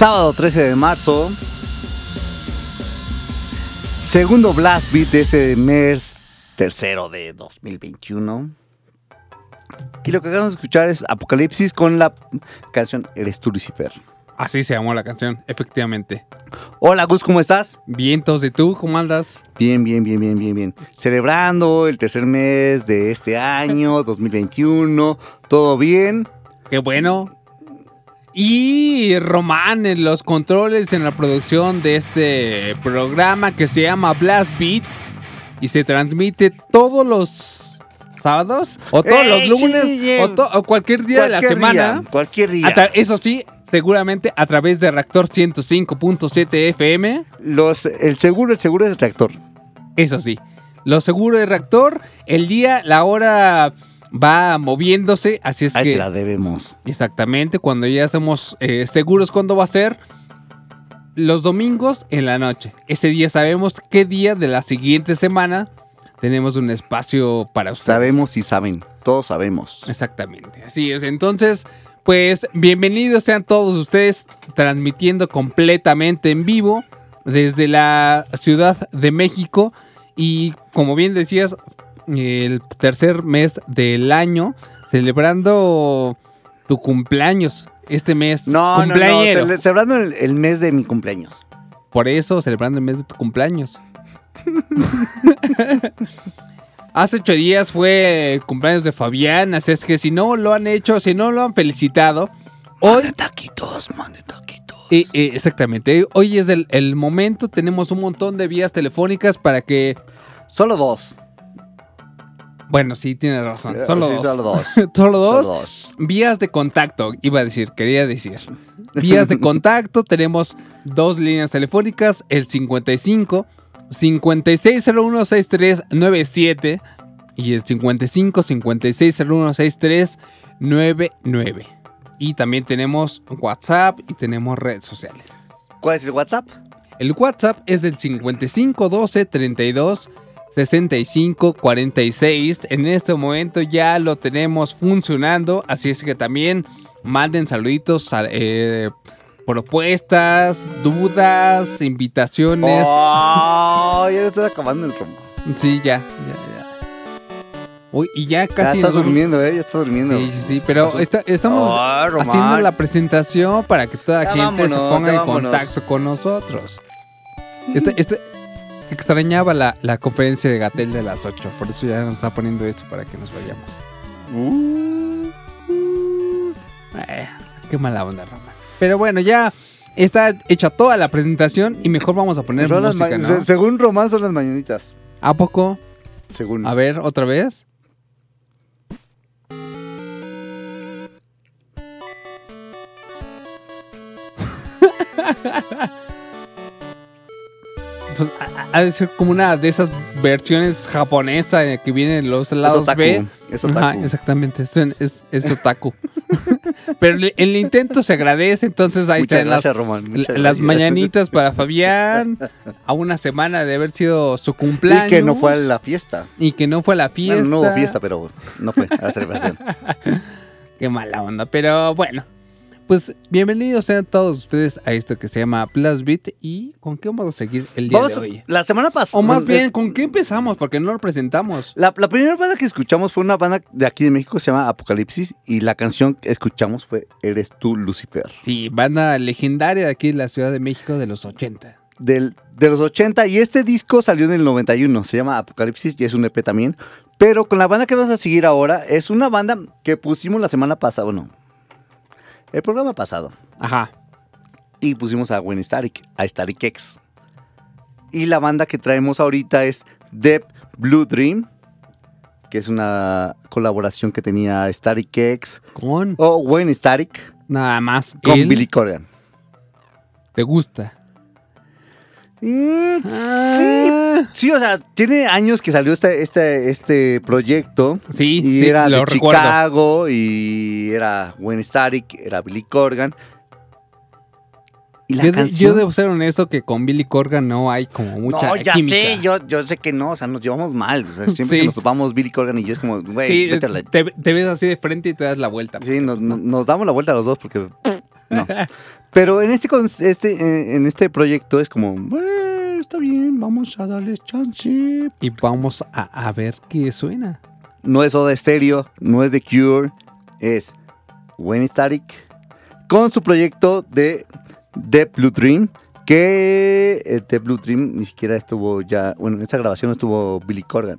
Sábado 13 de marzo. Segundo Blast Beat de este mes tercero de 2021. Y lo que acabamos de escuchar es Apocalipsis con la canción Eres tú, Lucifer. Así se llamó la canción, efectivamente. Hola Gus, ¿cómo estás? Bien, todos de tú, ¿cómo andas? Bien, bien, bien, bien, bien, bien. Celebrando el tercer mes de este año, 2021. ¿Todo bien? Qué bueno. Y Román en los controles en la producción de este programa que se llama Blast Beat y se transmite todos los sábados o todos los ¡Ey, lunes sí, o, to- o cualquier día de la semana. día, cualquier día. Eso sí, seguramente a través de Reactor 105.7 FM. Los, el seguro, el seguro es el reactor. Eso sí, lo seguro de Reactor, el día, la hora va moviéndose, así es Ahí que la debemos. exactamente cuando ya estamos eh, seguros cuándo va a ser. Los domingos en la noche. Ese día sabemos qué día de la siguiente semana tenemos un espacio para ustedes. Sabemos y saben. Todos sabemos. Exactamente, así es. Entonces, pues bienvenidos sean todos ustedes transmitiendo completamente en vivo desde la Ciudad de México y como bien decías, el tercer mes del año celebrando tu cumpleaños este mes. No, Celebrando el, el mes de mi cumpleaños. Por eso, celebrando el mes de tu cumpleaños. Hace ocho días fue el cumpleaños de Fabián, así es que si no lo han hecho, si no lo han felicitado, hoy, Mande taquitos, mande taquitos. eh, eh, exactamente, hoy es el, el momento, tenemos un montón de vías telefónicas para que, Solo dos. Bueno, sí, tiene razón, solo Sí, dos. Solo dos. Solo dos. Solo dos. Vías de contacto, iba a decir, quería decir. Vías de contacto, tenemos dos líneas telefónicas, el 55 56016397 y el 55 56016399. Y también tenemos WhatsApp y tenemos redes sociales. ¿Cuál es el WhatsApp? El WhatsApp es del 5512 32 65 46. En este momento ya lo tenemos funcionando, así es que también manden saluditos, eh, propuestas, dudas, invitaciones. Oh, ya le estoy acabando el romo. Sí, ya, ya, ya. Uy, y ya Ya casi. está nos- durmiendo, ¿eh? Ya está durmiendo. Sí, sí, sí, pero está- estamos Oh, haciendo la presentación para que toda la Ya gente se ponga ya en vámonos. contacto con nosotros. Este, este, extrañaba la, la conferencia de Gatel de las 8, por eso ya nos está poniendo eso para que nos vayamos. Uh, Eh, qué mala onda, Román. Pero bueno, ya está hecha toda la presentación y mejor vamos a poner son música, ¿no? se- Según Román son las mañanitas. ¿A poco? Según. A ver, otra vez. Pues, ha- de ser como una de esas versiones japonesas que vienen en los es lados otaku. B. Es Ajá, otaku. exactamente, es, es, es otaku. Pero el, el intento se agradece, entonces ahí están las, Román. mañanitas para Fabián, a una semana de haber sido su cumpleaños. Y que no fue a la fiesta. Y que no fue a la fiesta. Bueno, no hubo fiesta, pero no fue a la celebración. Qué mala onda. Pero bueno, pues bienvenidos sean todos ustedes a esto que se llama Plus Beat. ¿Y con qué vamos a seguir el día Vamos, de hoy? la semana pasada. O más bien, ¿con qué empezamos? Porque no lo presentamos. La, la primera banda que escuchamos fue una banda de aquí de México, se llama Apocalipsis, y la canción que escuchamos fue Eres tú, Lucifer. Sí, banda legendaria de aquí de la Ciudad de México de los 80. Del, de los 80, y este disco salió en el 91, se llama Apocalipsis, y es un EP también. Pero con la banda que vamos a seguir ahora, es una banda que pusimos la semana pasada, bueno, el programa pasado, Ajá. y pusimos a Gwen Static, a Static X. Y la banda que traemos ahorita es Deep Blue Dream, que es una colaboración que tenía Static X, Con o Gwen Static, nada más. con él Billy Corgan. ¿Te gusta? Mm, sí, Ah, sí, o sea, tiene años que salió este, este, este proyecto. Sí, Y sí, era lo de recuerdo. Chicago y era Gwen Static, era Billy Corgan. Y la Yo, de- yo debo ser honesto que con Billy Corgan no hay como mucha no, ya química. sé, yo, yo sé que no, o sea, nos llevamos mal. O sea, siempre Sí. que nos topamos Billy Corgan y yo es como, güey, Sí, vete a la- te, te ves así de frente y te das la vuelta. Sí, nos, nos- nos damos la vuelta a los dos porque... No. Pero en este, este, eh, en este proyecto es como... "Eh, está bien, vamos a darle chance. Y vamos a, a ver qué suena. No es Soda Stereo, no es The Cure, es Wayne Static con su proyecto de The Blue Dream. Que eh, The Blue Dream ni siquiera estuvo ya. Bueno, en esta grabación no estuvo Billy Corgan.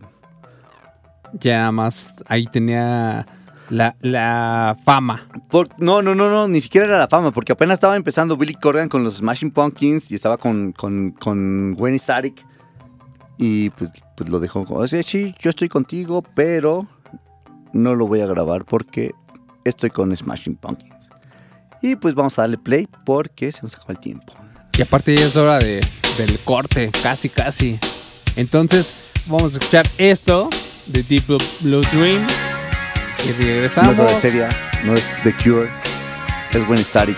Ya más ahí tenía la, la fama. Por- no, no, no, no, ni siquiera era la fama, porque apenas estaba empezando Billy Corgan con los Smashing Pumpkins y estaba con, con, con Wayne Static. Y pues, pues lo dejó o sea, sí, yo estoy contigo, pero no lo voy a grabar porque estoy con Smashing Pumpkins. Y pues vamos a darle play porque se nos acaba el tiempo. Y aparte ya es hora de, del corte, casi, casi. Entonces, vamos a escuchar esto de Deep Blue Dream. Y No regresamos. es Soda Stereo, no es The Cure, es Wayne Static.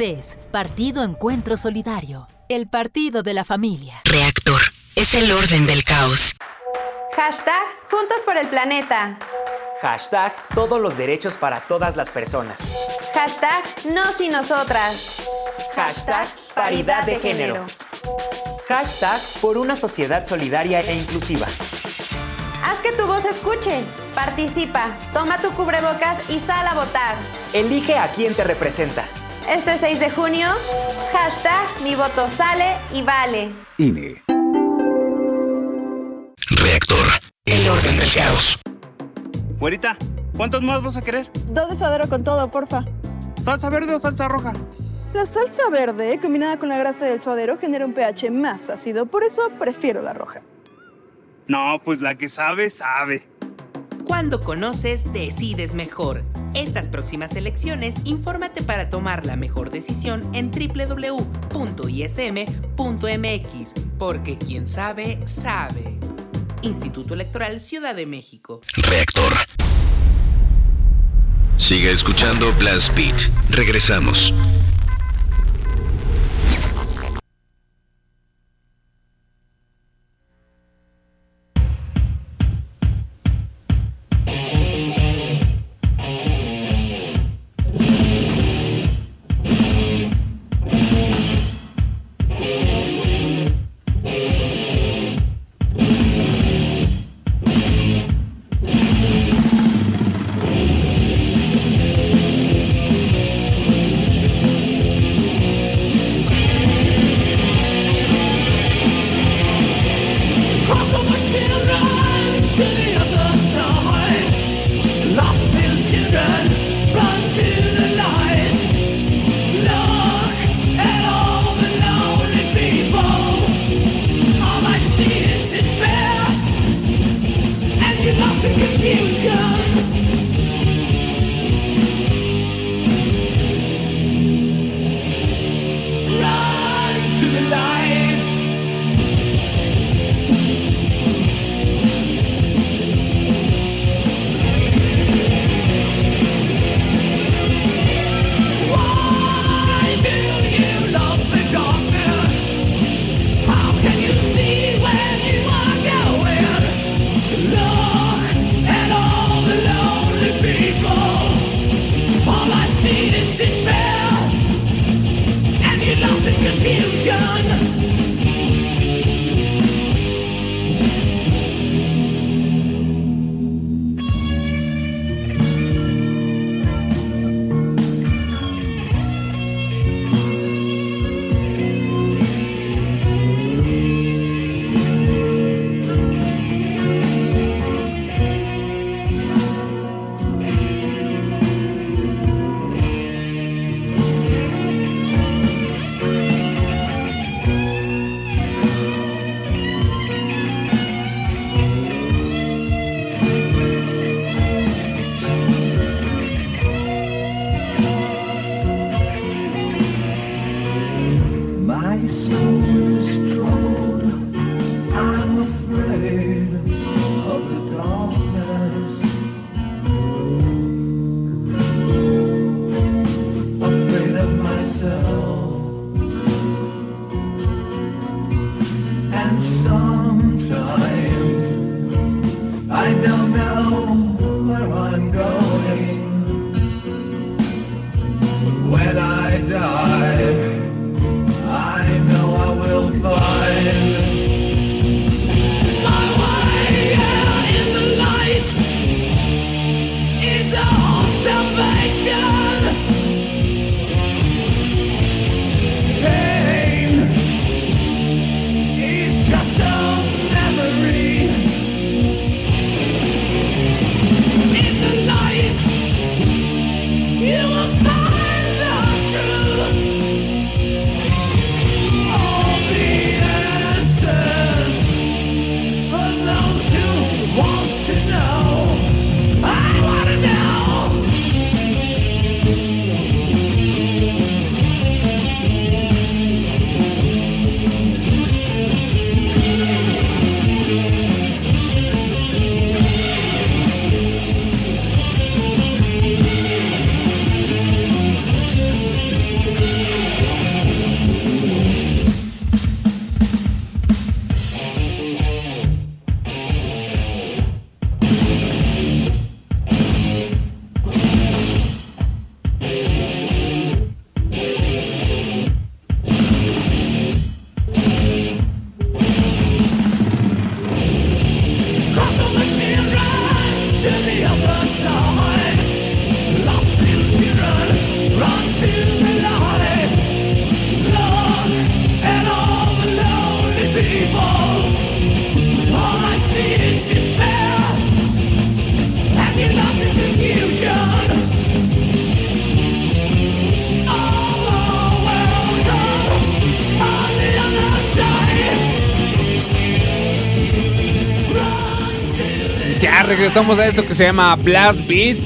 PES, Partido Encuentro Solidario, el partido de la familia. Reactor. Es el orden del caos. Hashtag Juntos por el Planeta. Hashtag todos los derechos para todas las personas. Hashtag Nos y Nosotras. Hashtag paridad de género. Hashtag por una sociedad solidaria e inclusiva. Haz que tu voz escuche. Participa. Toma tu cubrebocas y sal a votar. Elige a quien te representa. Este 6 de junio, hashtag mi voto sale y vale. INE. Reactor. El orden del caos. Güerita, ¿cuántos más vas a querer? Dos de suadero con todo, porfa. ¿Salsa verde o salsa roja? La salsa verde, combinada con la grasa del suadero, genera un pH más ácido, por eso prefiero la roja. No, pues la que sabe, sabe. Cuando conoces, decides mejor. Estas próximas elecciones, infórmate para tomar la mejor decisión en www.ism.mx, porque quien sabe, sabe. Instituto Electoral Ciudad de México. Reactor. Siga escuchando Blast Beat. Regresamos. Regresamos a esto que se llama Blast Beat.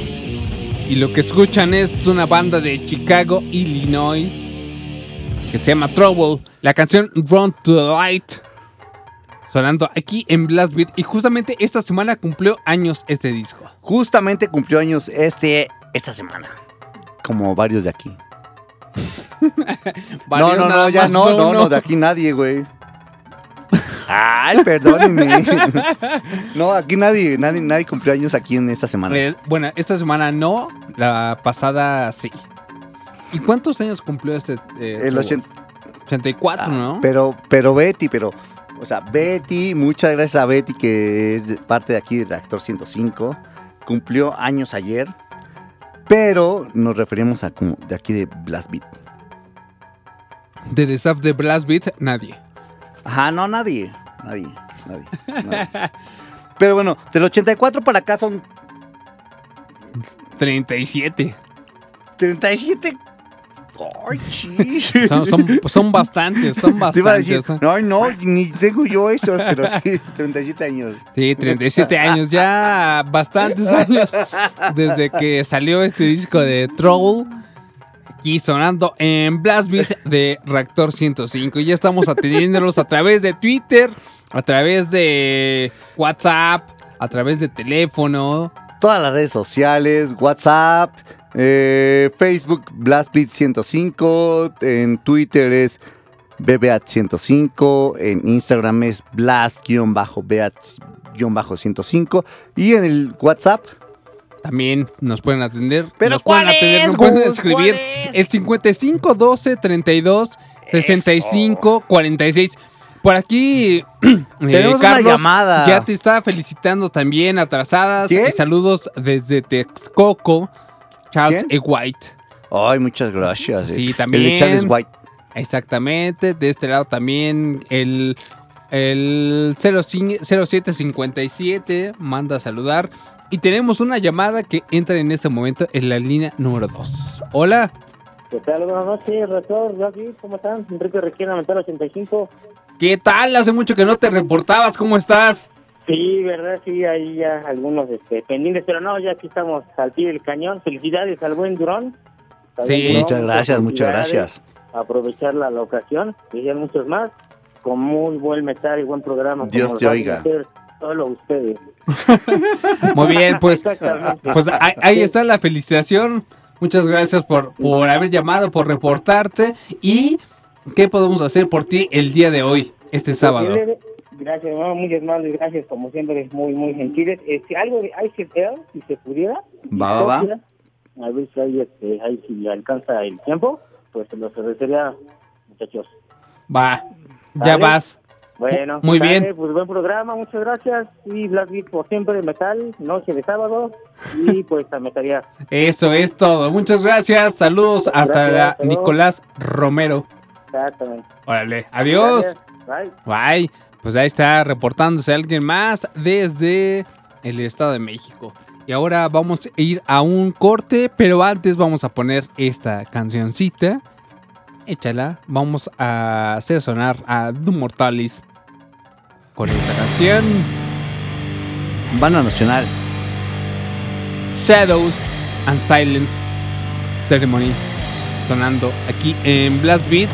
Y lo que escuchan es una banda de Chicago, Illinois, que se llama Trouble. La canción Run to the Light. Sonando aquí en Blast Beat. Y justamente esta semana cumplió años este disco. Justamente cumplió años este, esta semana. Como varios de aquí. no, Varios no, no, ya no, no, no, de aquí nadie, güey. Ay, perdónenme. no, aquí nadie, nadie, nadie cumplió años aquí en esta semana. Eh, bueno, esta semana no, la pasada sí. ¿Y cuántos años cumplió este? eh, El Trouble? ochenta- 84, Ah, ¿no? Pero, pero Betty, pero, o sea, Betty, muchas gracias a Betty, que es parte de aquí del Reactor 105, cumplió años ayer, pero nos referimos a como de aquí de Blast Beat. De The Staff de Blast Beat, nadie. Ajá, no, nadie, nadie, nadie. nadie. pero bueno, del 84 para acá son 37. 37. Ay, sí. Son, son, son bastantes, son Te iba a decir, bastantes. no, no, ni tengo yo eso, pero sí, 37 años. Sí, 37 años, ya bastantes años desde que salió este disco de Troll. Sonando en Blast Beat de Reactor 105. Y ya estamos atendiéndolos a través de Twitter, a través de WhatsApp, a través de teléfono. Todas las redes sociales, WhatsApp, eh, Facebook, BlastBeat 105, en Twitter es BBAT105, en Instagram es Blast-Beat-105 y en el WhatsApp También nos pueden atender. ¿Pero nos pueden cuál atender, es, nos pueden Gus? escribir. ¿Cuál El 55 12 32 65 46. Por aquí, eh, Tenemos una Carlos llamada. ya te está felicitando también atrasadas. ¿Quién? Y saludos desde Texcoco, Charles ¿Quién? E. White. Ay, muchas gracias. Sí, eh. también. El de Charles White. Exactamente. De este lado también el, el 05 0757 manda a saludar. Y tenemos una llamada que entra en este momento en la línea número 2. Hola. ¿Qué tal? Buenas noches, rector. ¿cómo están? Enrique Requiera, Mental 85. ¿Qué tal? Hace mucho que no te reportabas. ¿Cómo estás? Sí, verdad, sí, hay ya algunos este, pendientes, pero no, ya aquí estamos al pie del cañón. Felicidades al buen Durón. Sí, Durón, muchas gracias, muchas gracias. Aprovechar la, la ocasión, y ya muchos más, con muy buen metal y buen programa. Dios te lo oiga. hacer Solo ustedes. Muy bien, pues, pues ahí, ahí está la felicitación. Muchas gracias por, por haber llamado, por reportarte. ¿Y qué podemos hacer por ti el día de hoy, este sábado? Gracias, hermano, muchas más gracias, como siempre, muy, muy gentiles. Este, algo de ICL, si se pudiera. Va, va, va. A ver si ahí, este, ahí si alcanza el tiempo, pues se los agradecería, muchachos. Va, ya vas. Bueno, Muy bien. Pues buen programa, muchas gracias. Y Black Beat por siempre, metal, noche de sábado. Y pues a metaría. Eso es todo. Muchas gracias. Saludos hasta Gracias, la. Nicolás Romero. Exactamente. Órale, adiós. Bye. Bye. Pues ahí está reportándose alguien más desde el Estado de México. Y ahora vamos a ir a un corte, pero antes vamos a poner esta cancioncita. Échala. Vamos a hacer sonar a Doom Mortalis con esta canción. Banda Nacional. Shadows and Silence Ceremony sonando aquí en Blast Beat.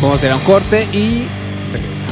Vamos a hacer un corte y regresamos.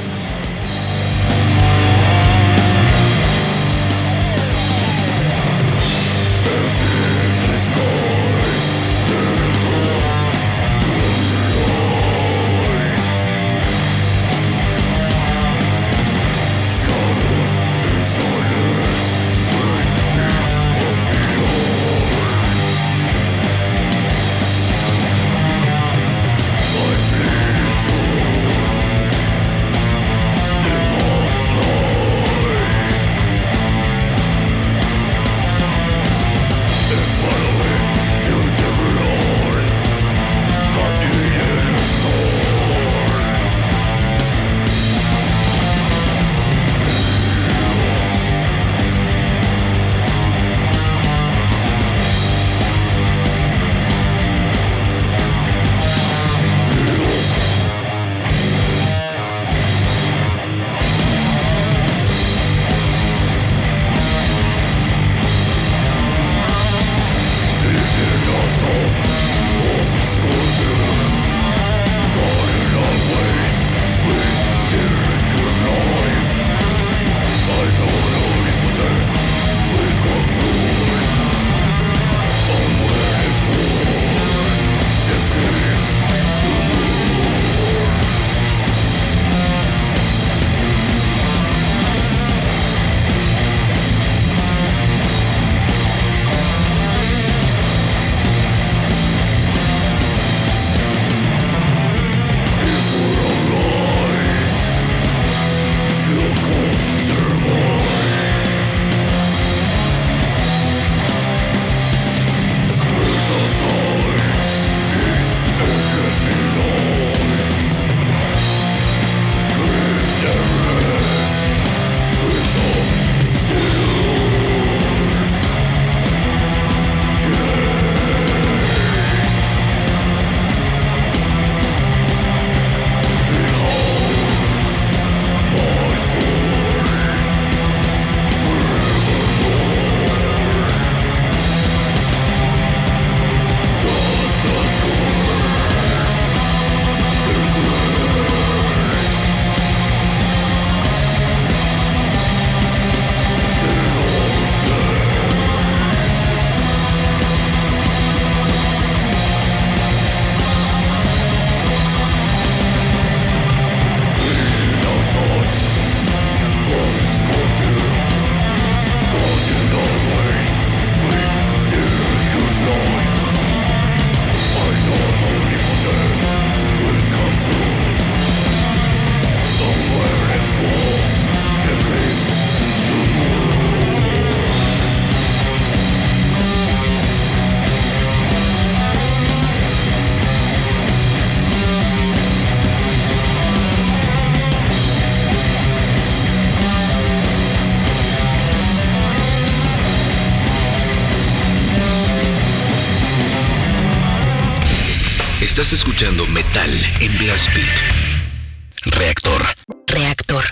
Estás escuchando Metal en Blast Beat. Reactor. Reactor.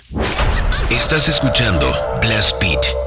Estás escuchando Blast Beat.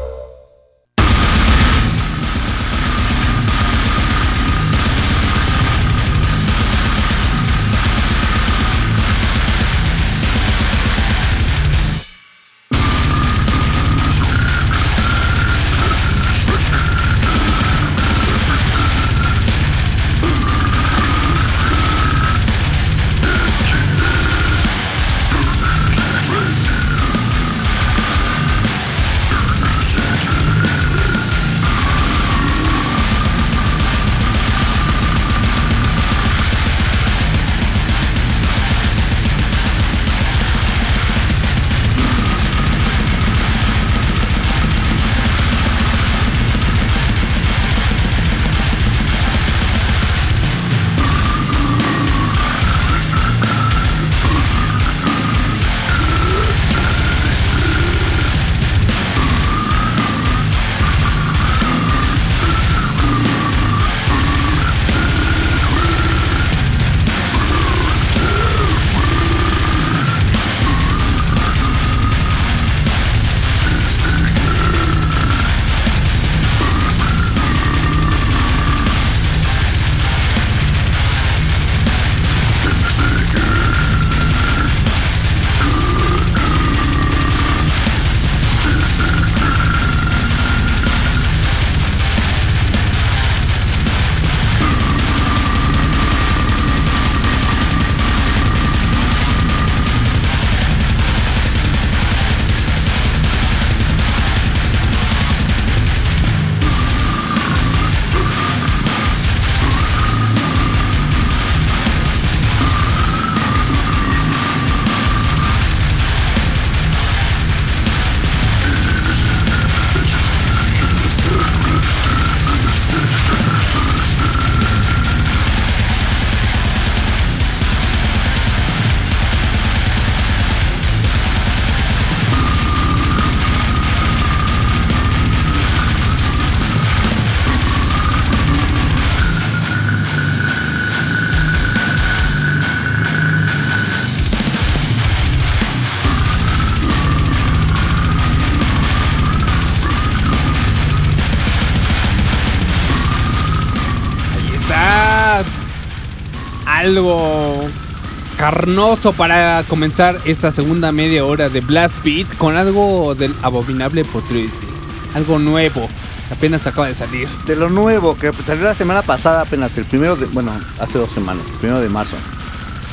Carnoso para comenzar esta segunda media hora de Blast Beat con algo del abominable Potricity. Algo nuevo. Apenas acaba de salir. De lo nuevo, que salió la semana pasada apenas, el primero de, bueno, hace dos semanas, el primero de marzo.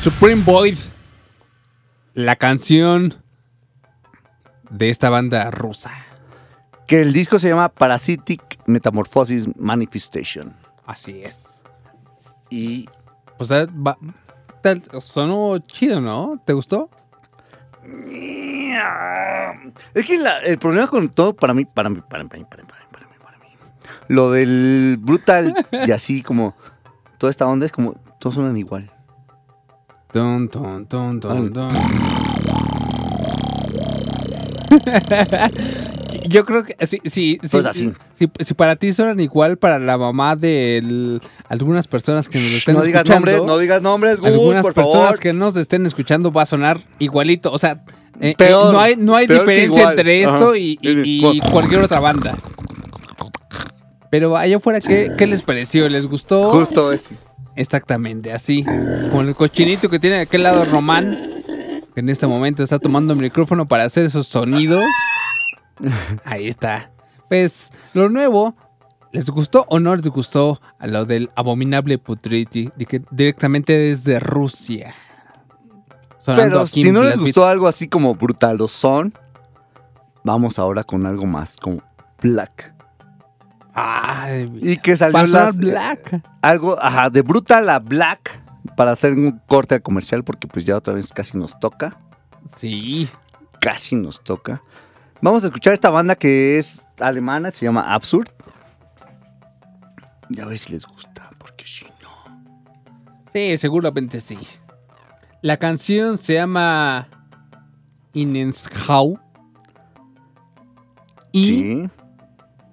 Supreme Void. La canción de esta banda rusa. Que el disco se llama Parasitic Metamorphosis Manifestation. Así es. Y O sea, va- tal- sonó chido, ¿no? ¿Te gustó? Es que la- el problema con todo, para mí, para mí, para mí, para mí, para mí, para mí, para mí, Lo del brutal y así como toda esta onda es como todos suenan igual. Ton, ton, ton, ton, ton. Yo creo que sí, sí, sí, Pues así. Si, si para ti suenan igual, para la mamá de el- algunas personas que nos estén no digas escuchando. nombres, no digas nombres, Gus, algunas por personas favor. que nos estén escuchando va a sonar igualito. O sea, eh, eh, no hay, no hay diferencia entre esto Ajá. y, y- y cualquier otra banda. Pero allá afuera, ¿qué, qué les pareció? ¿Les gustó? Justo ese. Exactamente, así. Con el cochinito que tiene de aquel lado Román, que en este momento está tomando el micrófono para hacer esos sonidos. Ahí está. Pues lo nuevo, ¿les gustó o no les gustó a lo del abominable Putriti? Directamente desde Rusia. Pero si no les gustó algo así como brutalozón, vamos ahora con algo más como Black. Ay, Y que salió las- Black. algo, ajá, de brutal a Black para hacer un corte comercial porque pues ya otra vez casi nos toca. Sí. Casi nos toca. Vamos a escuchar esta banda que es alemana, se llama Absurd. Y a ver si les gusta, porque si no. Sí, seguramente sí. La canción se llama Inenschau. Y Sí.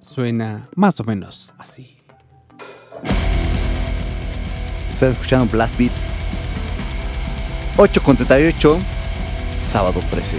suena más o menos así. Están escuchando Blast Beat. 8.38, sábado 13.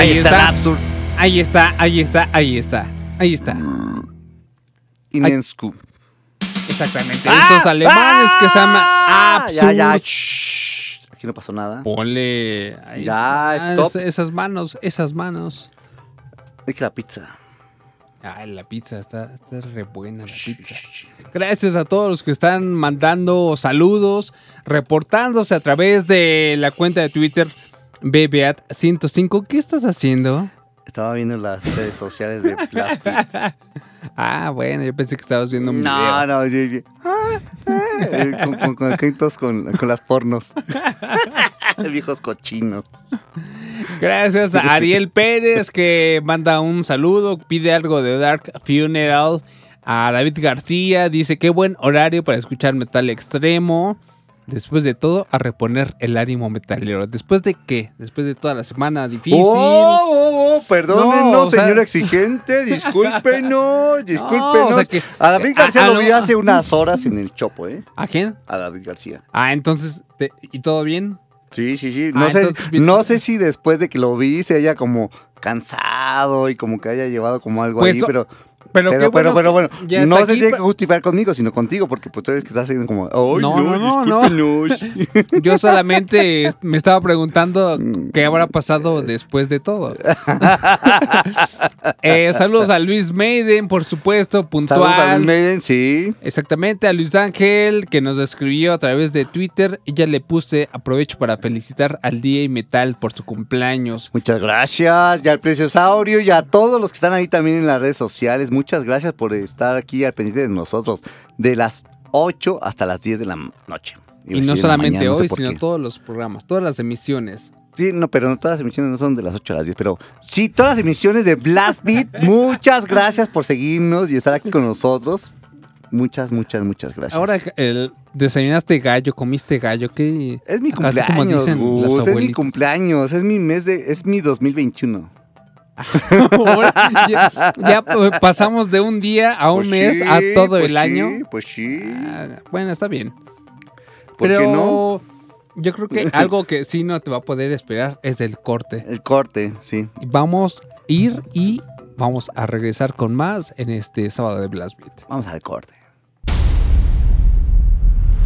Ahí, Ahí está. Ahí está, ahí está, ahí está. Ahí está. Inenscu. Exactamente. Estos alemanes que se llaman Ah, ya, ya. Shh. Aquí no pasó nada. Ponle. ahí. Ya, Ah, stop. es- esas manos, esas manos. Es que la pizza. Ay, la pizza está, está re buena la pizza. Gracias a todos los que están mandando saludos, reportándose a través de la cuenta de Twitter BBAT105. ¿Qué estás haciendo? Estaba viendo las redes sociales de Plaspi. Ah, bueno, yo pensé que estabas viendo un No, video. no, yo, yo- ah, eh, con, con, con, con las pornos. Viejos cochinos. Gracias a Ariel Pérez que manda un saludo, pide algo de Dark Funeral. A David García dice qué buen horario para escuchar metal extremo. Después de todo, a reponer el ánimo metalero. ¿Después de qué? Después de toda la semana difícil. Oh, oh, oh, perdónenos, No, sea- señor exigente, discúlpenos, discúlpenos. No, o sea que- a David a- García a lo lo- vi hace unas horas en el Chopo, ¿eh? ¿A quién? A David García. Ah, entonces, te- ¿y todo bien? Sí, sí, sí. Ah, No, sé, entonces, no sé si después de que lo vi se haya como cansado y como que haya llevado como algo Pues, ahí, so- pero... pero pero, qué pero, bueno que bueno, no se aquí, tiene que justificar conmigo, sino contigo, porque pues tú eres que estás haciendo como, "Ay, No, no, no, no. discúlpenos". Yo solamente me estaba preguntando Mm. qué habrá pasado después de todo. Eh, saludos a Luis Maiden, por supuesto, puntual. Saludos a Luis Maiden, sí. Exactamente, a Luis Ángel, que nos escribió a través de Twitter. Y ya le puse, aprovecho para felicitar al DJ Metal por su cumpleaños. Muchas gracias, ya al Preciosaurio y a todos los que están ahí también en las redes sociales. Muchas gracias por estar aquí al pendiente de nosotros de las 8 hasta las 10 de la noche. Iba Y no solamente mañana, no sé hoy, sino qué. todos los programas, todas las emisiones. Sí, no, pero no todas las emisiones no son de las 8 a las 10, pero sí, todas las emisiones de Blast Beat. muchas gracias por seguirnos y estar aquí con nosotros. Muchas, muchas, muchas gracias. Ahora, el, desayunaste gallo, comiste gallo, ¿qué? es mi como cumpleaños, dicen Gus, las es mi cumpleaños, es mi mes de, es mi 2021. Ahora, ya, ya, eh, pasamos de un día a un Pues mes sí, a todo pues el sí, año. Pues sí. Ah, bueno, está bien. ¿Por qué Pero no? yo creo que algo que sí no te va a poder esperar es el corte. El corte, sí. Vamos a ir y vamos a regresar con más en este sábado de Blast Beat. Vamos al corte.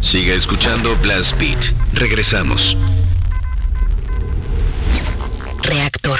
Sigue escuchando Blast Beat. Regresamos. Reactor.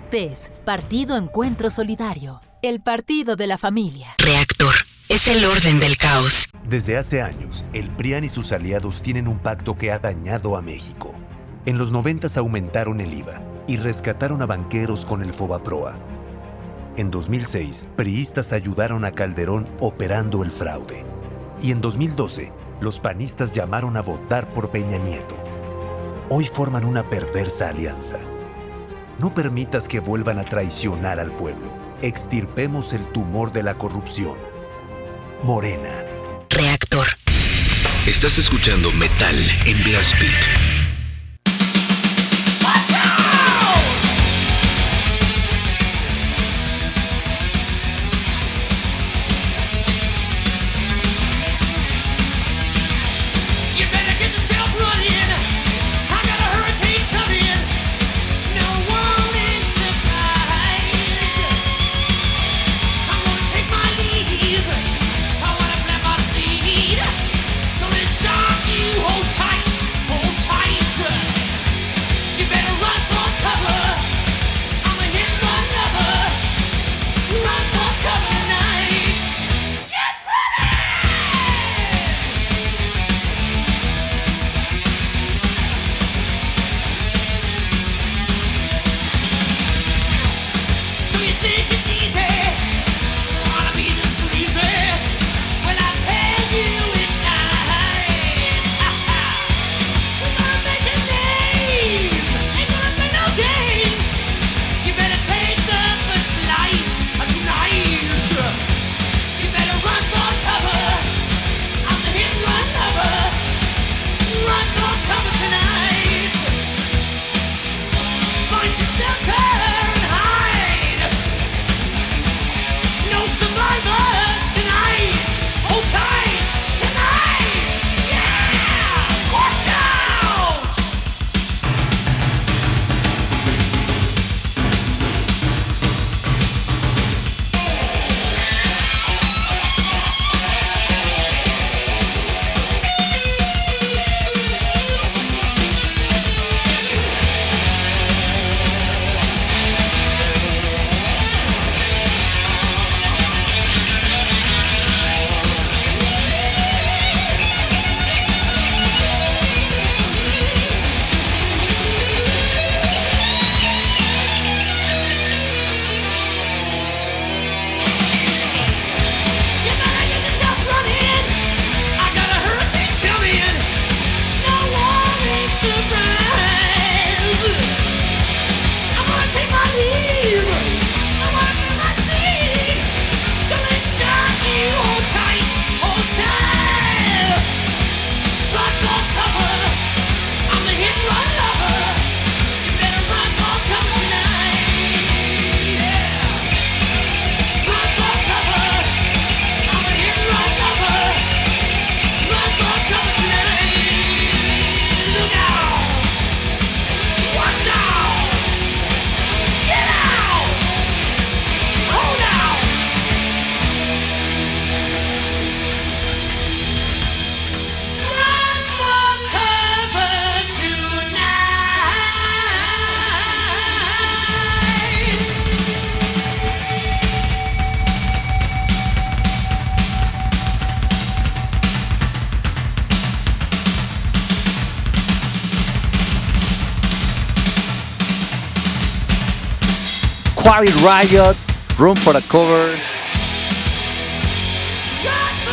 PES, Partido Encuentro Solidario, el partido de la familia. Reactor. Es el orden del caos. Desde hace años, el PRIAN y sus aliados tienen un pacto que ha dañado a México. En los 90 aumentaron el IVA y rescataron a banqueros con el Fobaproa. En 2006, priistas ayudaron a Calderón operando el fraude. Y en 2012, los panistas llamaron a votar por Peña Nieto. Hoy forman una perversa alianza. No permitas que vuelvan a traicionar al pueblo. Extirpemos el tumor de la corrupción. Morena. Reactor. Estás escuchando Metal en Blast Beat. Riot, Room for a Cover.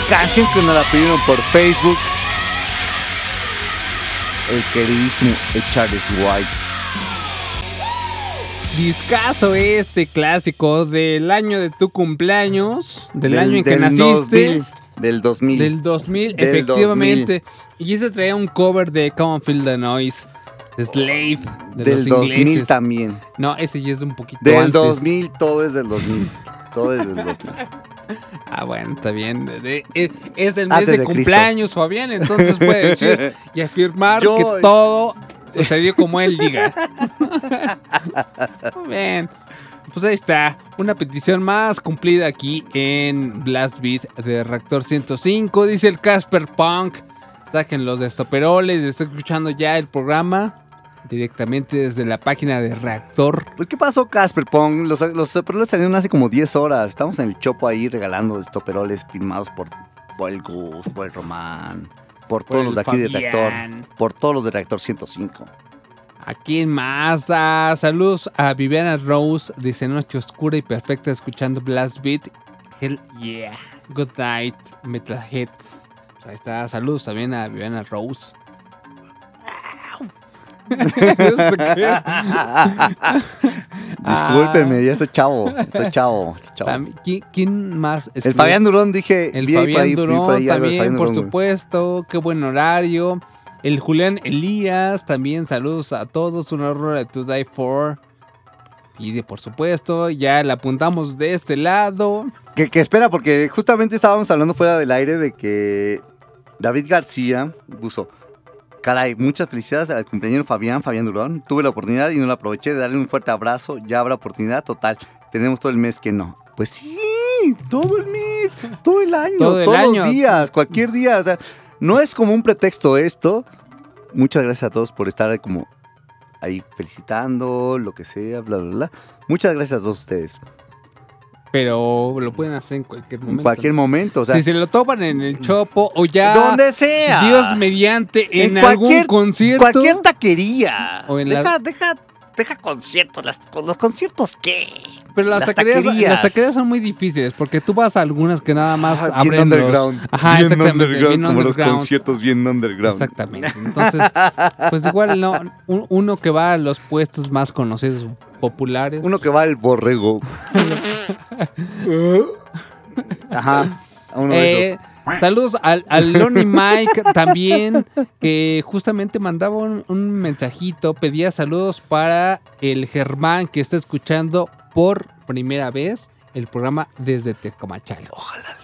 Canción que nos la pidieron por Facebook. El queridísimo Charles White. Discaso este clásico del año de tu cumpleaños, del, Del- año en que naciste. 2000, del 2000. Del 2000, Del efectivamente. Y ese traía un cover de Come Feel the Noise, Slave, de Del los 2000 ingleses. también. No, ese ya es un poquito Del antes. 2000, todo es del 2000. Todo es del 2000. Ah, bueno, está bien. De- de- es, es del mes de, cumpleaños, Fabián, entonces puede decir y afirmar Yo- que todo sucedió como él diga. Muy bien. Pues ahí está, una petición más cumplida aquí en Blast Beat de Reactor 105. Dice el Casper Punk. Saquen los destoperoles. Estoy escuchando ya el programa directamente desde la página de Reactor. Pues, ¿qué pasó, Casper Pong? Los, los toperoles salieron hace como 10 horas. Estamos en el chopo ahí regalando toperoles firmados por, por el Gus, por el Román, por, todos los de aquí de. Reactor, por todos los de Reactor 105. ¿A quién más? Ah, saludos a Viviana Rose. Dice Noche Oscura y Perfecta escuchando Blast Beat. Hell yeah. Good night, Metalheads. Pues ahí está. Saludos también a Viviana Rose. Discúlpenme, ya estoy chavo, estoy chavo, estoy chavo. ¿Quién, más? El Fabián Durón, dije, El Fabián Durón también, por supuesto. Qué buen horario. El Julián Elías, también saludos a todos. Una hora de To Die For. Y de, por supuesto, ya la apuntamos de este lado. Que, que espera, porque justamente estábamos hablando fuera del aire de que David García puso, caray, muchas felicidades al cumpleaños Fabián, Fabián Durón. Tuve la oportunidad y no la aproveché de darle un fuerte abrazo. Ya habrá oportunidad total. Tenemos todo el mes que no. Pues sí, todo el mes, todo el año, Todo el todos año. los días, cualquier día. O sea, no es como un pretexto esto. Muchas gracias a todos por estar como ahí felicitando, lo que sea, bla, bla, bla. Muchas gracias a todos ustedes. Pero lo pueden hacer en cualquier momento. En cualquier momento, o sea, si se lo topan en el chopo o ya. Donde sea. Dios mediante en, En algún concierto. cualquier taquería. O en deja, la- deja, deja conciertos. Las, los conciertos, ¿qué? Pero las, Las taquerías, taquerías. las taquerías son muy difíciles porque tú vas a algunas que nada más Ah, bien abren los- underground. Ajá, bien exactamente. underground, bien como los conciertos bien underground. Exactamente. Entonces, pues igual no, un- uno que va a los puestos más conocidos, populares. Uno que va al borrego. Ajá. a Uno de Eh, esos. saludos al, al Lonnie Mike también, que justamente mandaba un, un mensajito, pedía saludos para el Germán que está escuchando por primera vez el programa desde Tecamachalco. Ojalá.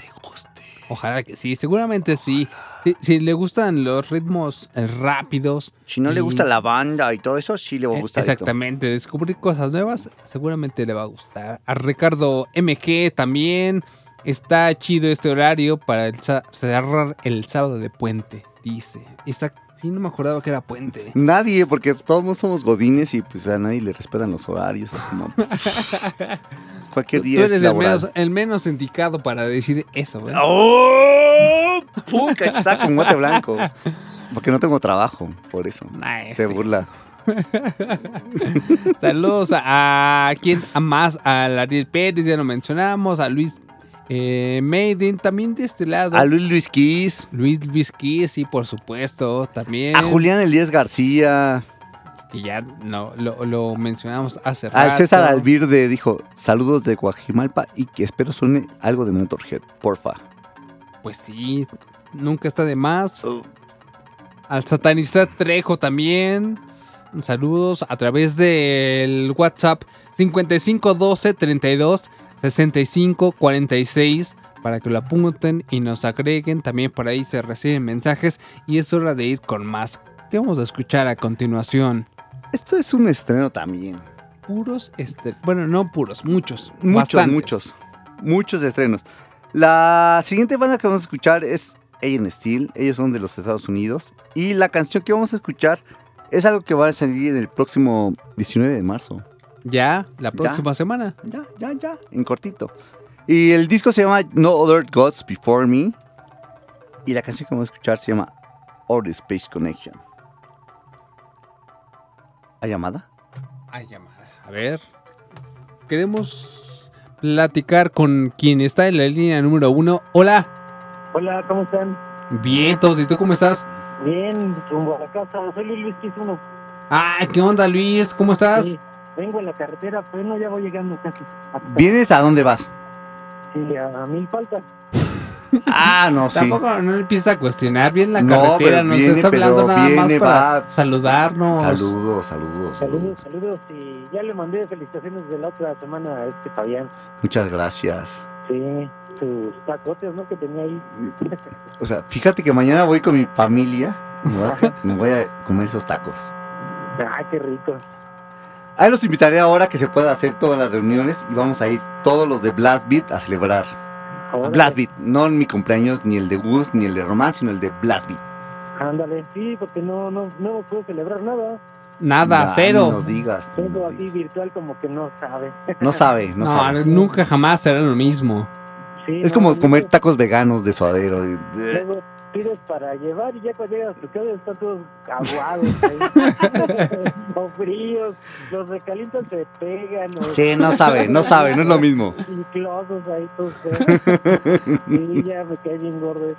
Ojalá que sí, seguramente sí. Si, si le gustan los ritmos eh, rápidos. Si no le gusta la banda y todo eso, sí le va a eh, gustar esto. Exactamente, descubrir cosas nuevas seguramente le va a gustar. A Ricardo MG también está chido este horario para el cerrar el sábado de puente, dice. Exacto, sí, no me acordaba que era puente. Nadie, porque todos somos godines y pues a nadie le respetan los horarios. como, cualquier Tú día eres es el menos, el menos indicado para decir eso, ¿eh? ¡Oh! Está con guante blanco. Porque no tengo trabajo, por eso. Ay, Se sí. burla. Saludos a, a quién a más, a Ariel Pérez, ya lo mencionamos, a Luis eh, Maiden, también de este lado. A Luis Luis Kiss. Luis Luis Kiss, sí, por supuesto, también. A Julián Elías García. Que ya no, lo, lo mencionamos hace rato. Al César Albirde dijo, saludos de Guajimalpa y que espero suene algo de Motorhead, porfa. Pues sí, nunca está de más. Oh. Al satanista Trejo también. Saludos a través del WhatsApp 5512 32 65 46 para que lo apunten y nos agreguen. También por ahí se reciben mensajes y es hora de ir con más. ¿Qué vamos a escuchar a continuación? Esto es un estreno también. Puros, este, bueno, no puros, muchos. Muchos, bastantes. muchos. Muchos estrenos. La siguiente banda que vamos a escuchar es Alien Steel. Ellos son de los Estados Unidos. Y la canción que vamos a escuchar es algo que va a salir el próximo 19 de marzo. Ya, la Ya. próxima semana. Ya, ya, ya, en cortito. Y el disco se llama No Other Gods Before Me. Y la canción que vamos a escuchar se llama Our Space Connection. ¿Hay llamada? Hay llamada. A ver. Queremos platicar con quien está en la línea número uno. Hola. Hola, ¿cómo están? Bien, todos. ¿Y tú cómo estás? Bien, rumbo a la casa. Soy Luis Quizuno. Ay, ¿qué onda, Luis? ¿Cómo estás? Sí, vengo en la carretera, pero no, ya voy llegando casi. ¿Vienes a dónde vas? Sí, a, a mil faltas. Ah, no, sí. Tampoco no empieza a cuestionar bien la No, carretera, pero nos viene, está hablando pero nada más viene, para va. saludarnos. Saludos, saludos. Saludos, saludos. Y ya le mandé felicitaciones de la otra semana a este Fabián. Muchas gracias. Sí, sus tacotes, ¿no? Que tenía ahí. O sea, fíjate que mañana voy con mi familia. Me voy a, me voy a comer esos tacos. Ah, qué rico. Ahí los invitaré ahora que se pueda hacer todas las reuniones y vamos a ir todos los de Blast Beat a celebrar. Órale. Blast Beat, no en mi cumpleaños, ni el de Gus, ni el de Román, sino el de Blast Beat. Ándale, sí, porque no, no, no puedo celebrar nada. Nada, Ya, cero. ni nos digas. ni Todo nos así virtual como que no sabe. No sabe, no, No, sabe. nunca jamás será lo mismo. Sí, Es no, como no, comer tacos veganos de suadero. Luego pides para llevar y ya cuando llegas a tu casa están todos aguados o fríos, los recalientos se pegan. O Sí, no sabe, no sabe, no es lo mismo. Chiclosos ahí todos. Y ya me cae bien gordo.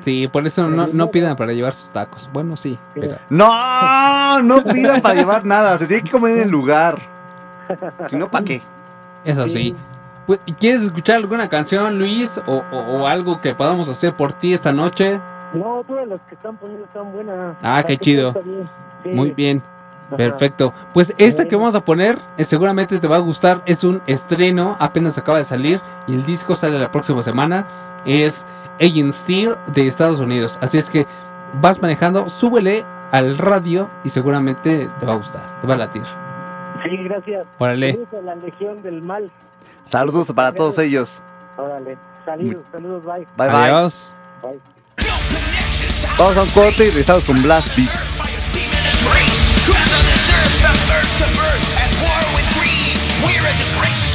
Sí, por eso no, no pidan para llevar sus tacos. Bueno, sí. pero- No, no pidan para llevar nada, se tiene que comer en el lugar. Si no, ¿para qué? Eso sí. Pues, ¿Quieres escuchar alguna canción, Luis? O, o- o algo que podamos hacer por ti esta noche? No, todas las que están poniendo están buenas. Ah, qué chido. está bien. Sí. Muy bien. Ajá. Perfecto. Pues esta que vamos a poner eh, seguramente te va a gustar. Es un estreno, apenas acaba de salir y el disco sale la próxima semana. Es Agent Steel de Estados Unidos. Así es que vas manejando, súbele al radio y seguramente te va a gustar, te va a latir. Sí, gracias. Órale. La Legión del Mal. Saludos para todos ellos. Órale. Saludos, saludos, bye. Bye bye. Adiós. Bye. Vamos a un corte y regresamos con Blast Beat. Travel this earth from birth to birth at war with greed. We're a disgrace.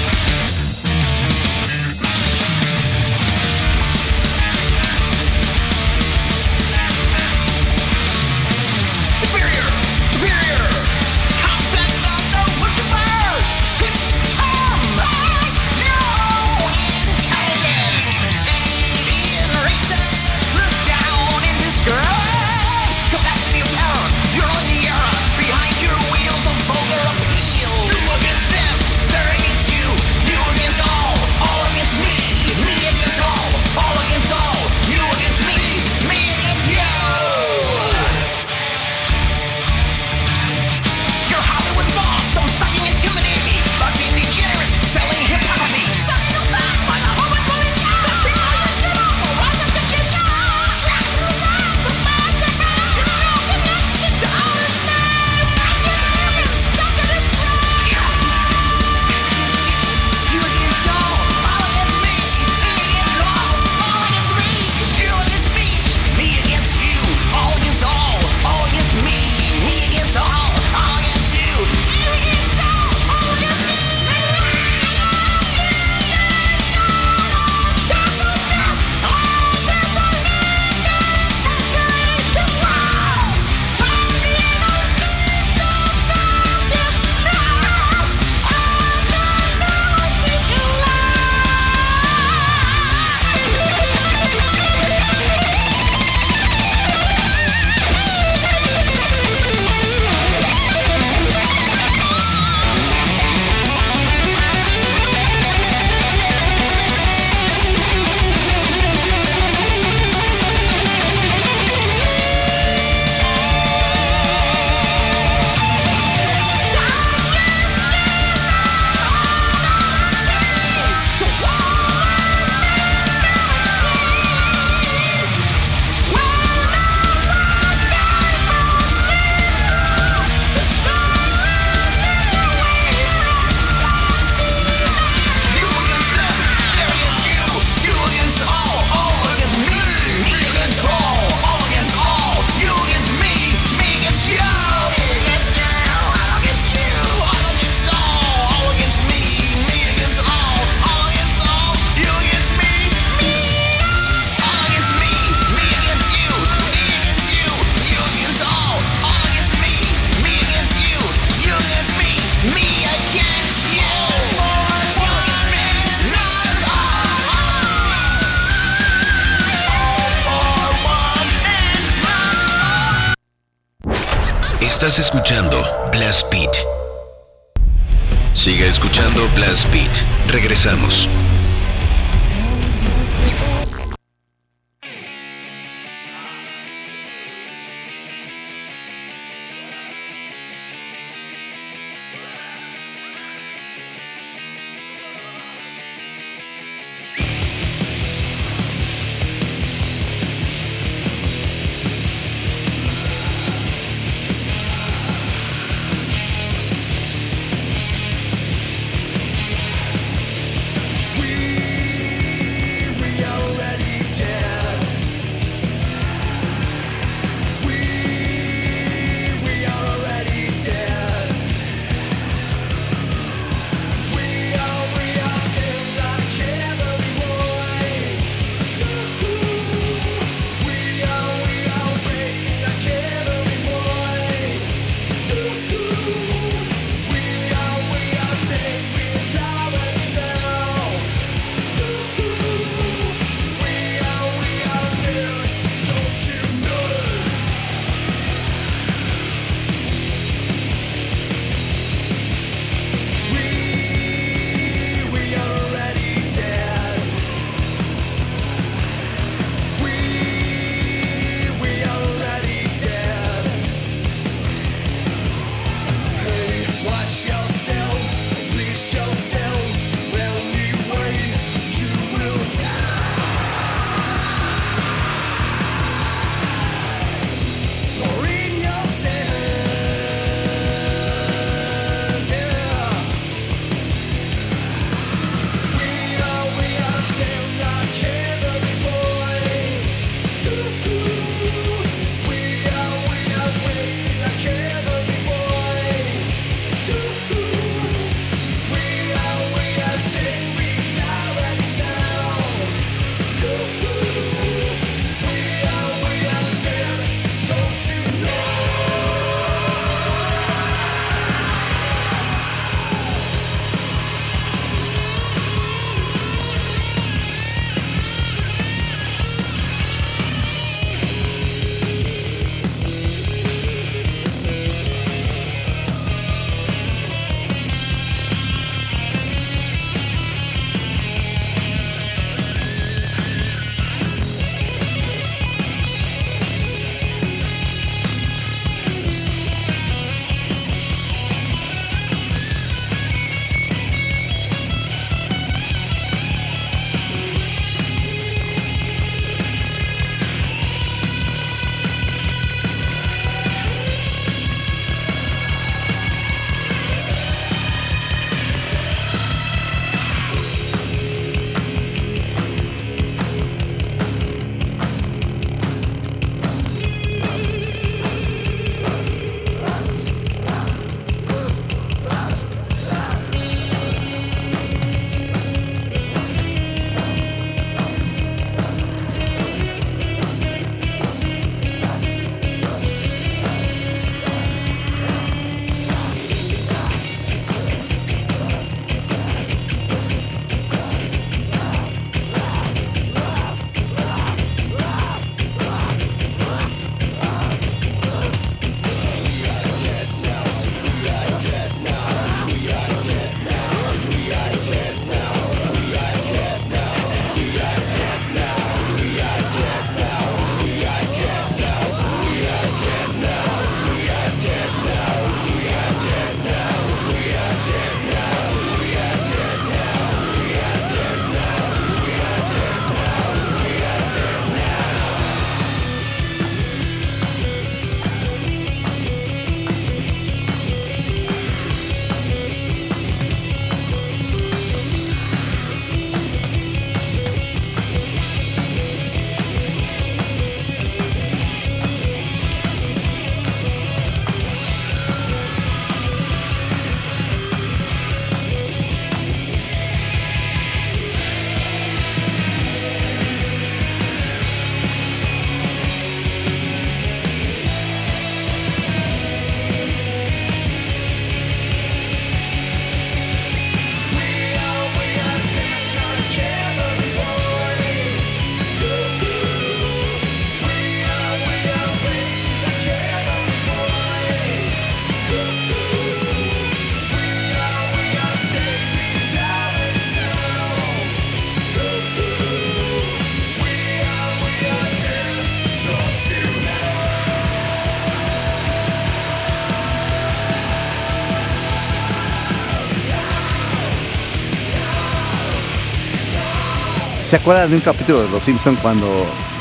¿Se acuerdan de un capítulo de Los Simpsons cuando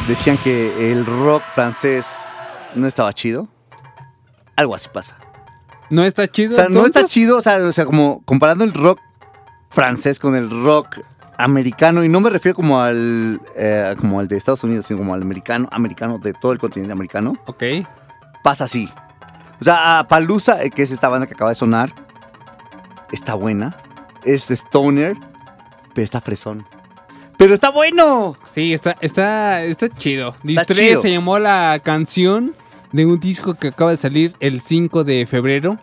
decían que el rock francés no estaba chido? Algo así pasa. ¿No está chido? O sea, no está chido, o sea, o sea, como comparando el rock francés con el rock americano, y no me refiero como al, eh, como al de Estados Unidos, sino como al americano, americano de todo el continente americano. Ok. Pasa así. O sea, Palusa, que es esta banda que acaba de sonar, está buena. Es stoner, pero está fresón. ¡Pero está bueno! Sí, está, está, está chido. Chido. se llamó la canción de un disco que acaba de salir el 5 de febrero.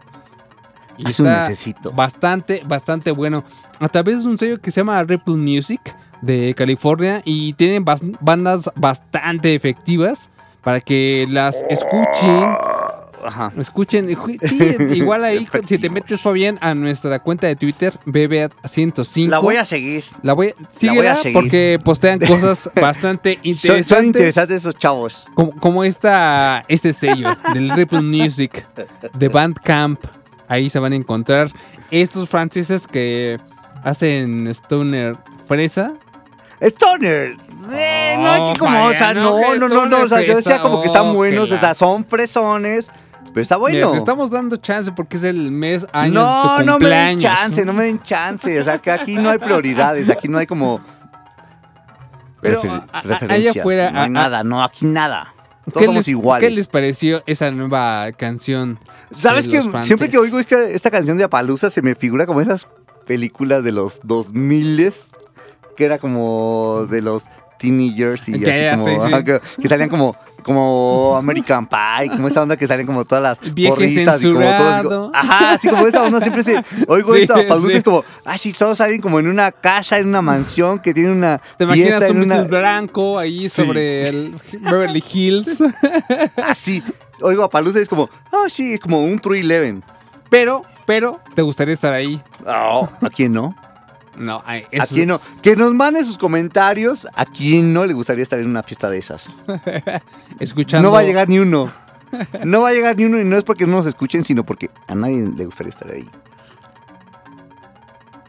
Y Hace un mesecito. Bastante, bastante bueno. A través de un sello que se llama Ripple Music de California y tienen bas- bandas bastante efectivas para que las escuchen. Ajá. Escuchen, sí, igual ahí si te metes Fabián a nuestra cuenta de Twitter BBAT105. La voy a seguir. La voy, La voy a seguir. porque postean cosas bastante interesantes. son interesantes esos chavos. Como, como esta, este sello del Ripple Music de Bandcamp. Ahí se van a encontrar estos franceses que hacen Stoner Fresa. Stoner. Eh, no, Oh, aquí como, o sea, no, no, no, no, no, o sea, yo decía como que están Oh, buenos, o sea, son fresones, pero está Mira, bueno. te estamos dando chance porque es el mes año no, tu no me den cumpleaños. chance, no me den chance, o sea, que aquí no hay prioridades, aquí no hay como Pero, refer- a- a- referencias, allá afuera, no hay a- nada, no, aquí nada. Todos ¿Qué somos les, iguales. ¿Qué les pareció esa nueva canción? ¿Sabes que siempre que oigo esta, esta canción de Apalusa se me figura como esas películas de los 2000 que era como de los teenagers y así como sí, sí. ajá, que, que salían como como American Pie, como esa onda que salen como todas las Vieje porristas y como todos así censurado. como- ajá, así como esa onda siempre se oigo Sí, esto Apalusa sí. es como, ah sí, todos salen como en una casa, en una mansión que tiene una ¿Te fiesta imaginas un una blanco ahí sobre el Beverly Hills? así. Oigo Apalusa y es como, ah sí, es como un True Eleven. Pero, pero, ¿te gustaría estar ahí? No, ¿a quién no? No, ay, ¿A quién no? Que nos manden sus comentarios. ¿A quién no le gustaría estar en una fiesta de esas? Escuchando. No va a llegar ni uno. No va a llegar ni uno y no es porque no nos escuchen, sino porque a nadie le gustaría estar ahí.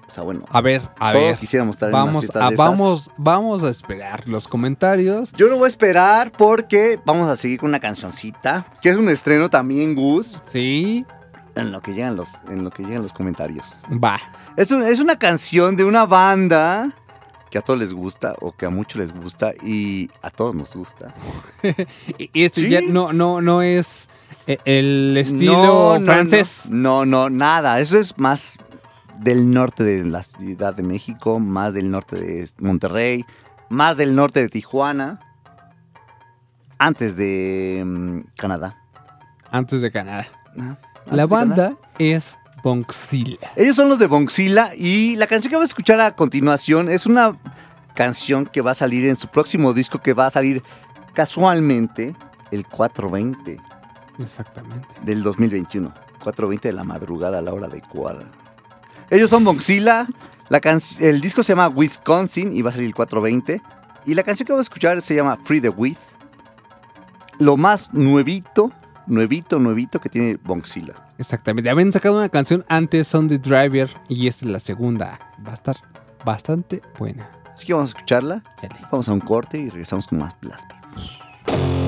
O sea, bueno. A ver, a todos ver. quisiéramos estar en una Vamos fiesta a, de esas. vamos, vamos a esperar los comentarios. Yo no voy a esperar porque vamos a seguir con una cancioncita, que es un estreno también, Gus. Sí. En lo que llegan los, en lo que llegan los comentarios. Va. Es, un- es una canción de una banda que a todos les gusta o que a muchos les gusta y a todos nos gusta. Y esto Sí. ya no, no, no es eh, el estilo No, francés. No, no, nada. Eso es más del norte de la Ciudad de México, más del norte de Monterrey, más del norte de Tijuana, antes de mm, Canadá. Antes de Canadá. Ajá, La Canadá. banda es Bonxilla. Ellos son los de Bonxila y la canción que vamos a escuchar a continuación es una canción que va a salir en su próximo disco que va a salir casualmente el 420 Exactamente. del 2021. 4.20 de la madrugada a la hora adecuada. Ellos son Bonxila. La can- el disco se llama Wisconsin y va a salir el 4.20. Y la canción que vamos a escuchar se llama Free the With. Lo más nuevito, nuevito, nuevito que tiene Bonxila. Exactamente. Habían sacado una canción antes, Sunday Driver, y esta es la segunda. Va a estar bastante buena. Así que vamos a escucharla. Vamos a un corte y regresamos con más Blast Beat.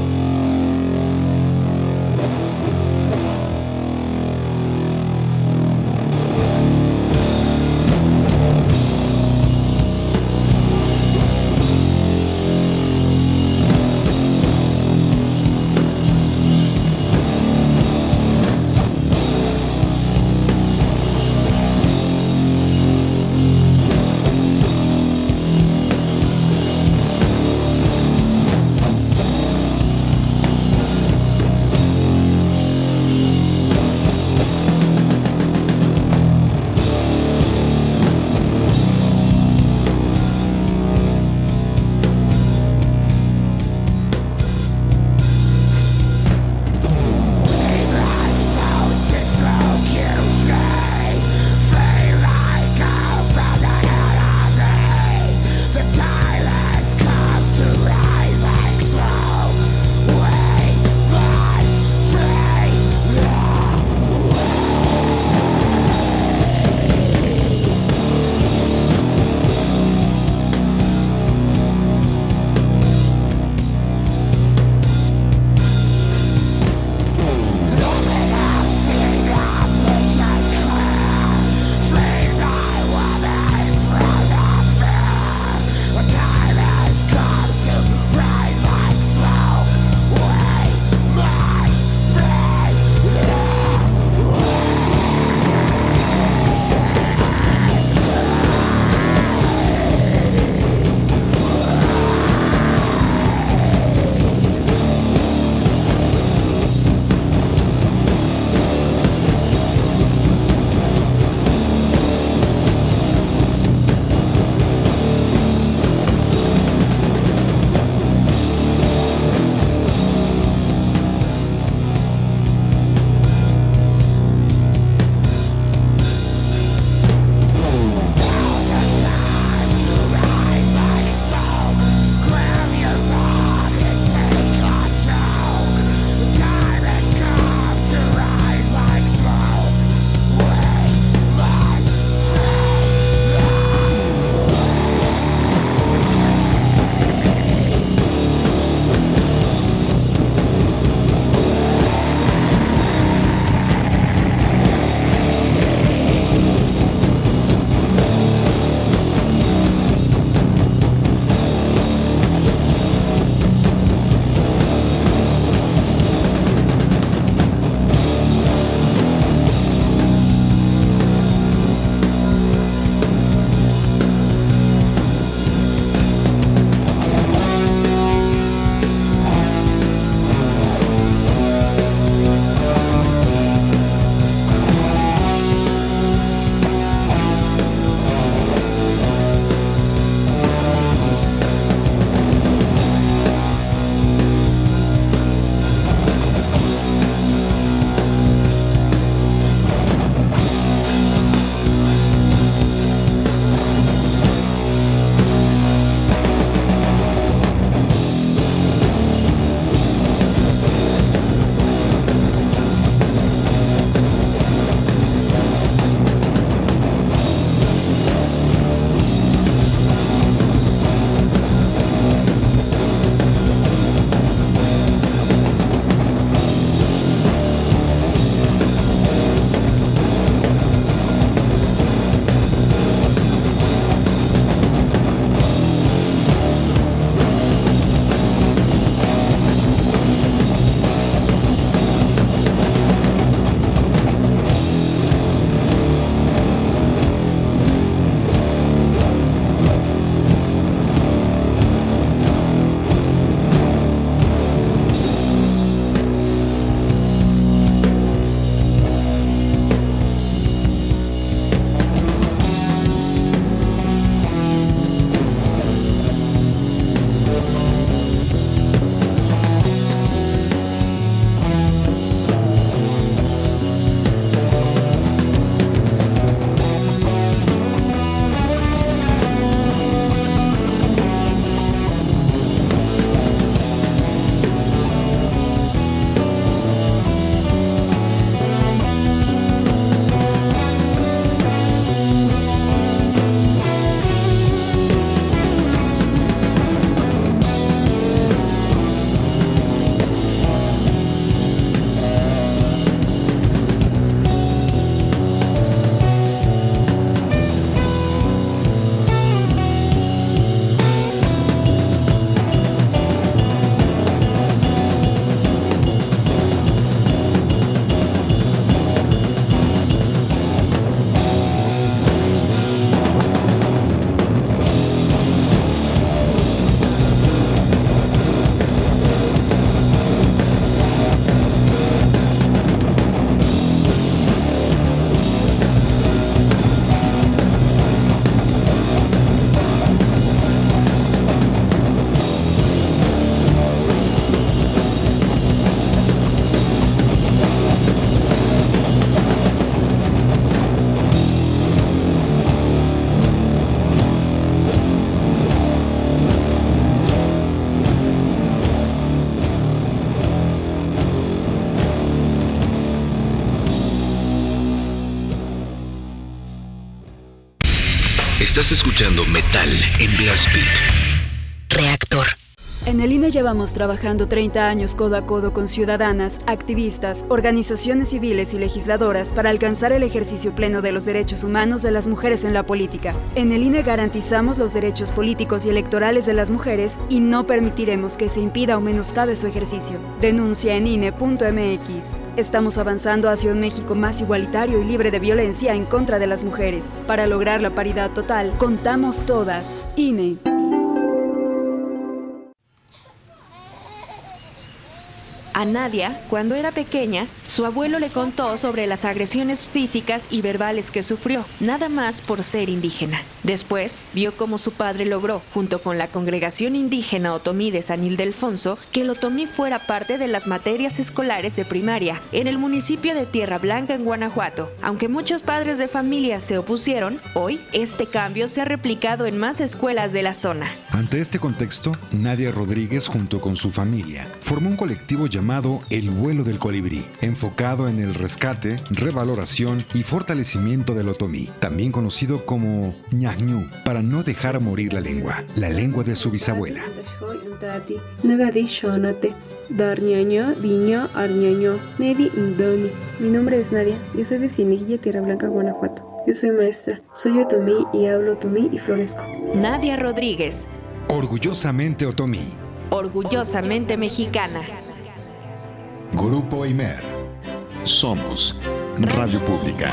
Estás escuchando Metal en Blast Beat. Reactor. En el INE llevamos trabajando 30 años codo a codo con ciudadanas, activistas, organizaciones civiles y legisladoras para alcanzar el ejercicio pleno de los derechos humanos de las mujeres en la política. En el INE garantizamos los derechos políticos y electorales de las mujeres y no permitiremos que se impida o menoscabe su ejercicio. Denuncia en INE.mx. Estamos avanzando hacia un México más igualitario y libre de violencia en contra de las mujeres. Para lograr la paridad total, contamos todas. INE. A Nadia, cuando era pequeña, su abuelo le contó sobre las agresiones físicas y verbales que sufrió, nada más por ser indígena. Después, vio cómo su padre logró, junto con la congregación indígena Otomí de San Ildefonso, que el Otomí fuera parte de las materias escolares de primaria en el municipio de Tierra Blanca, en Guanajuato. Aunque muchos padres de familia se opusieron, hoy este cambio se ha replicado en más escuelas de la zona. Ante este contexto, Nadia Rodríguez junto con su familia formó un colectivo llamado El Vuelo del Colibrí, enfocado en el rescate, revaloración y fortalecimiento del otomí, también conocido como para no dejar morir la lengua, la lengua de su bisabuela. Mi nombre es Nadia, yo soy de Cieniguilla, Tierra Blanca, Guanajuato. Yo soy maestra, soy otomí y hablo otomí y florezco. Nadia Rodríguez, Orgullosamente otomí. orgullosamente mexicana. Grupo Imer. Somos Radio Pública.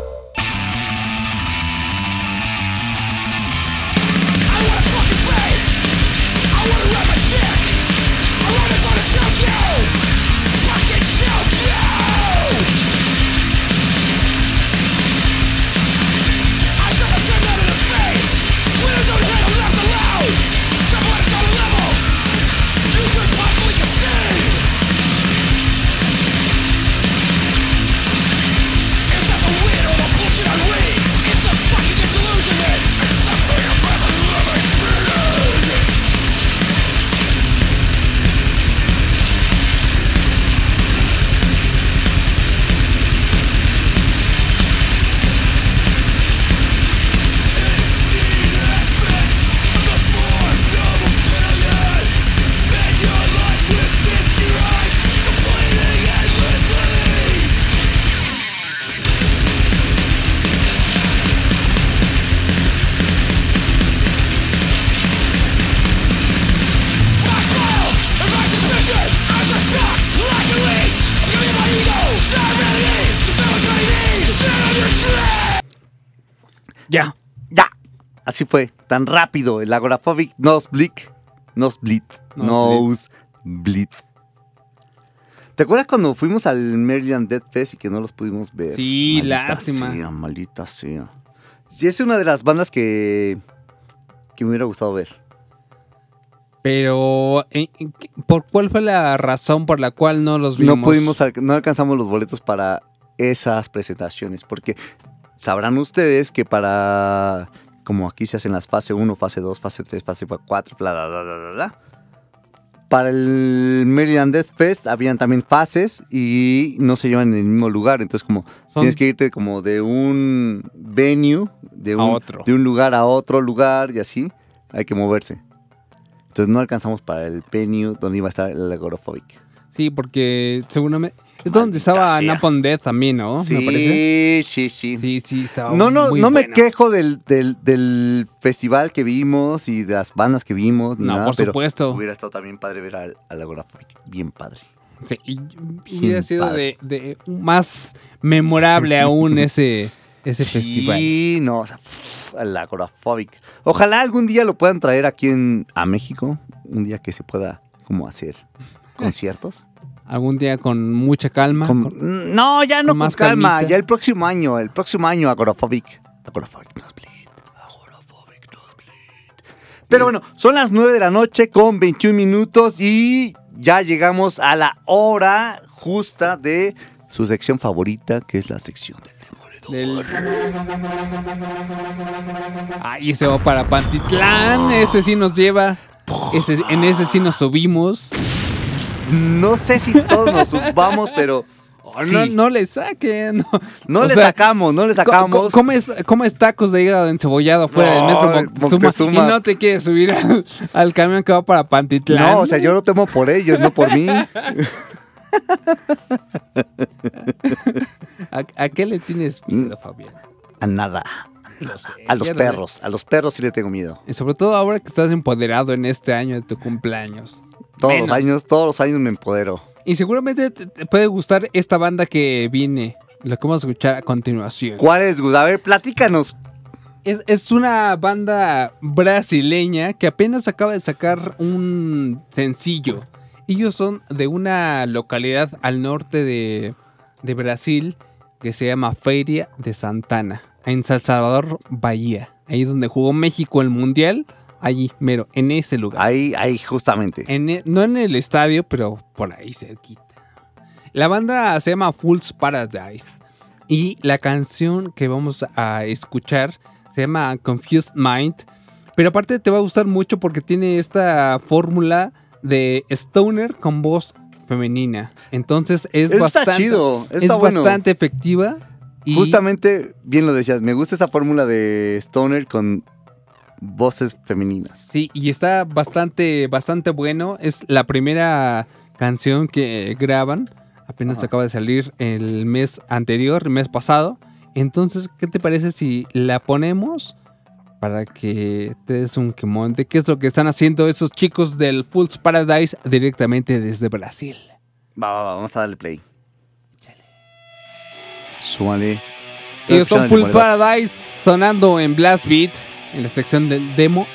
Así fue, tan rápido. El Agoraphobic Nosebleed. Nosebleed. Nosebleed. ¿Te acuerdas cuando fuimos al Maryland Dead Fest y que no los pudimos ver? Sí, Maldita lástima. sea, maldita sea. Sí, es una de las bandas que, que me hubiera gustado ver. Pero, ¿en- en qué- ¿por cuál fue la razón por la cual no los vimos? No pudimos, no alcanzamos los boletos para esas presentaciones, porque sabrán ustedes que para, como aquí se hacen las fase 1, fase 2, fase 3, fase 4, bla, bla, bla, bla, bla. Para el Maryland Death Fest habían también fases y no se llevan en el mismo lugar, entonces como Son- tienes que irte como de un venue, de un, otro. de un lugar a otro lugar y así, hay que moverse. Entonces no alcanzamos para el venue donde iba a estar el Agoraphobic. Sí, porque seguramente... Es donde estaba. Napalm Death también, ¿no? Sí, Me parece. sí, sí. Sí, sí, estaba No, no, muy no me quejo del, del, del festival que vimos y de las bandas que vimos. ni No, nada, por pero supuesto. Hubiera estado también padre ver al, al Agoraphobic. Bien padre. Sí, y hubiera sido de, de más memorable aún ese, ese Sí, festival. no, o sea, al Agoraphobic. Ojalá algún día lo puedan traer aquí en, a México. Un día que se pueda como hacer conciertos. Algún día con mucha calma. Con- con- no, ya no con con más calma. calmita. Ya el próximo año, el próximo año, Agoraphobic. Agoraphobic Nosebleed. Agoraphobic Nosebleed. Pero bueno, son las 9 de la noche con 21 minutos y ya llegamos a la hora justa de su sección favorita, que es la sección del del- Ahí se va para Pantitlán. Ese sí nos lleva. Ese, en ese sí nos subimos. No sé si todos nos subamos, pero. Oh, No, no le saquen. No, le sea, sacamos, no le sacamos. co- Comes, comes tacos de hígado encebollado fuera del metro Moctezuma, Moctezuma. y no te quieres subir al, al camión que va para Pantitlán. No, o sea, yo lo temo por ellos, no por mí. ¿A, a qué le tienes miedo, Fabián? A nada. Sé, A los perros, a los perros sí le tengo miedo. Y sobre todo ahora que estás empoderado en este año de tu cumpleaños. Todos Menos. los años, todos los años me empodero. Y seguramente te, te puede gustar esta banda que viene, lo que vamos a escuchar a continuación. ¿Cuál es, Gus? A ver, platícanos. Es, es una banda brasileña que apenas acaba de sacar un sencillo. Ellos son de una localidad al norte de, de Brasil que se llama Feria de Santana, en San Salvador, Bahía. Ahí es donde jugó México el Mundial. Allí, mero, en ese lugar. Ahí, ahí, justamente. En e- no en el estadio, pero por ahí cerquita. La banda se llama Fool's Paradise. Y la canción que vamos a escuchar se llama Confused Mind. Pero aparte te va a gustar mucho porque tiene esta fórmula de stoner con voz femenina. Entonces es está bastante, chido, es bueno. bastante efectiva. Y Justamente, bien lo decías, me gusta esa fórmula de Stoner con voces femeninas. Sí, y está bastante, bastante bueno. Es la primera canción que graban. Apenas Ajá. acaba de salir el mes anterior, el mes pasado. Entonces, ¿qué te parece si la ponemos para que te des un quemón de qué es lo que están haciendo esos chicos del Fool's Paradise directamente desde Brasil? Va, va, va, vamos a darle play. Súbale. Ellos son Full Paradise sonando en Blast Beat en la sección del Demo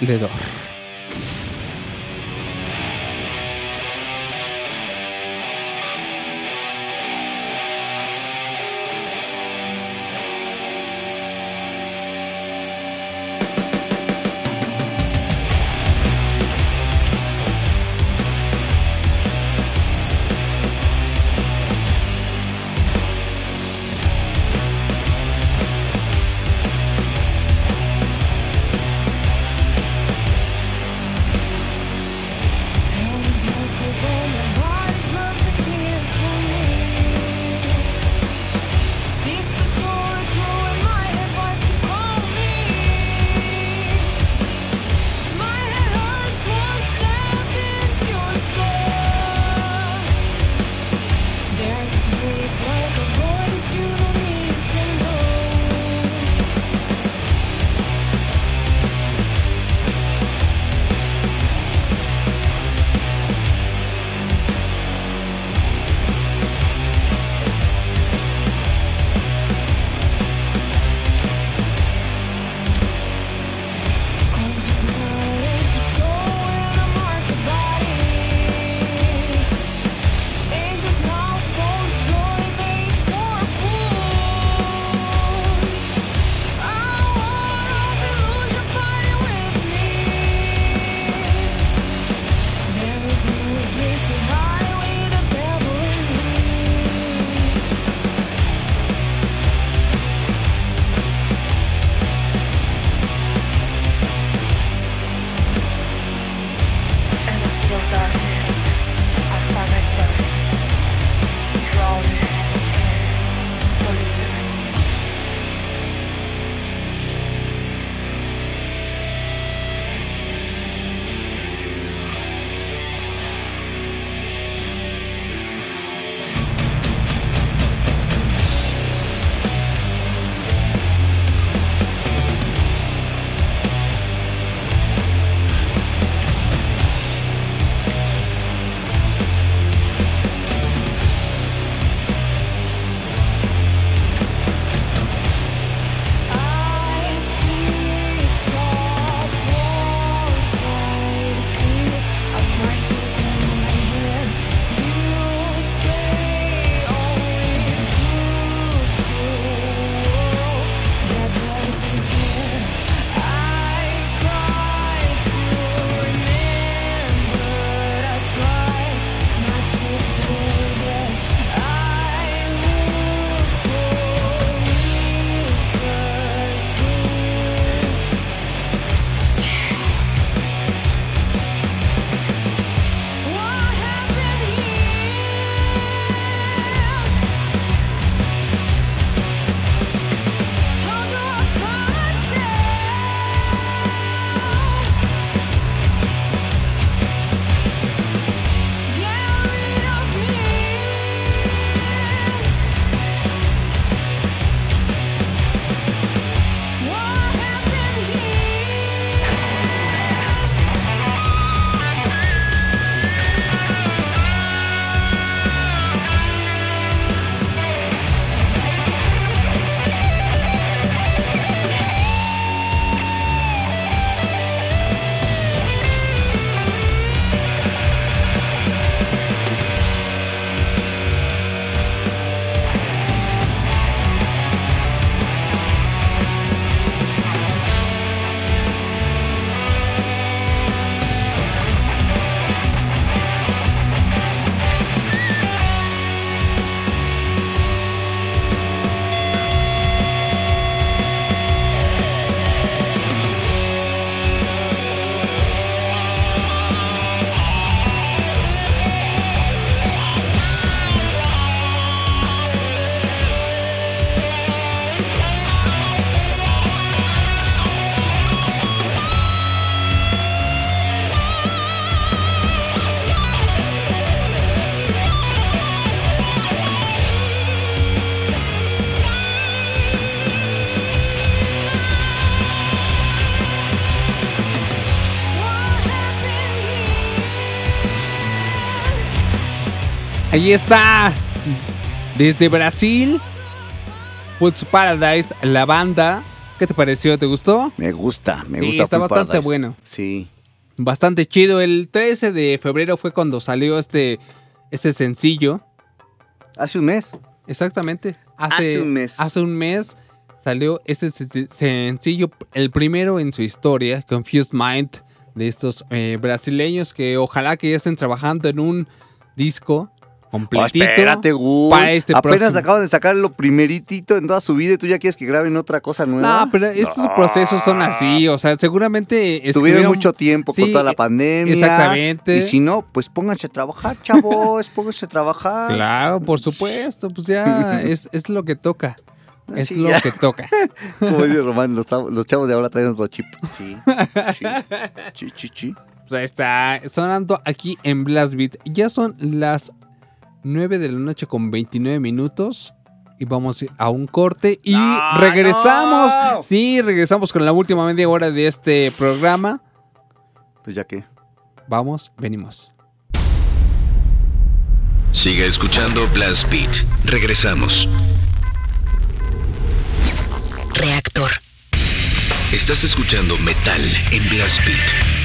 Ahí está. Desde Brasil. Woods Paradise, la banda. ¿Qué te pareció? ¿Te gustó? Me gusta, me Sí, gusta. está bastante Paradise. bueno. Sí. Bastante chido. El 13 de febrero fue cuando salió este, este sencillo. Hace un mes. Exactamente. Hace un mes. Hace un mes salió este se- sencillo, el primero en su historia, Confused Mind, de estos eh, brasileños que ojalá que ya estén trabajando en un disco Oh, completito. espérate, Gus. para este Apenas próximo. acaban de sacar lo primeritito en toda su vida y tú ya quieres que graben otra cosa nueva. No, pero estos No. procesos son así, o sea, seguramente Tuvieron escribieron- mucho tiempo con toda la pandemia. Exactamente. Y si no, pues pónganse a trabajar, chavos, pónganse a trabajar. Claro, por supuesto, pues ya es, es lo que toca. Es Sí, lo ya. que toca. Como dice Román, los, chavos de ahora traen otro chip. Sí, sí, sí, sí, sí. Pues ahí está sonando aquí en Blast Beat. Ya son las 9 de la noche con 29 minutos. Y vamos a un corte y regresamos. no! Sí, regresamos con la última media hora de este programa. Pues ya que. Vamos, venimos. Siga escuchando Blast Beat. Regresamos. Reactor. Estás escuchando Metal en Blast Beat.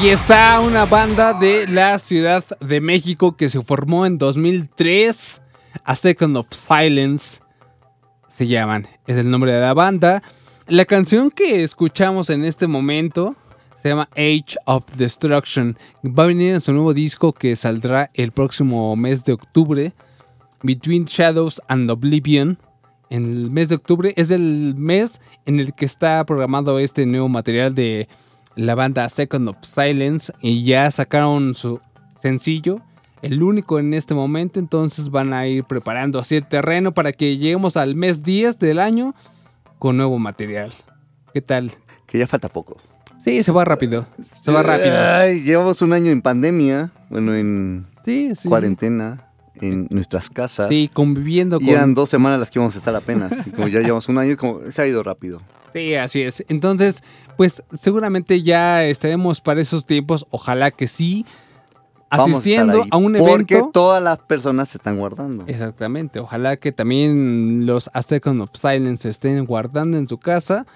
Ahí está una banda de la Ciudad de México que se formó en 2003. A Second of Silence se llaman. Es el nombre de la banda. La canción que escuchamos en este momento se llama Age of Destruction. Va a venir en su nuevo disco que saldrá el próximo mes de octubre. Between Shadows and Oblivion. En el mes de octubre es el mes en el que está programado este nuevo material de la banda Second of Silence. Y ya sacaron su sencillo. El único en este momento. Entonces van a ir preparando así el terreno para que lleguemos al mes 10 del año con nuevo material. ¿Qué tal? Que ya falta poco. Sí, se va rápido. Se va rápido. Ay, llevamos un año en pandemia, bueno, en Sí, sí, cuarentena, en nuestras casas. Sí, conviviendo Y con. eran dos semanas las que íbamos a estar apenas. Y como ya llevamos un año, como se ha ido rápido. Sí, así es. Entonces, pues seguramente ya estaremos para esos tiempos. Ojalá que sí. Vamos a Asistiendo ahí, a, un Porque evento. todas las personas se están guardando. Exactamente. Ojalá que también los A Second of Silence se estén guardando en su casa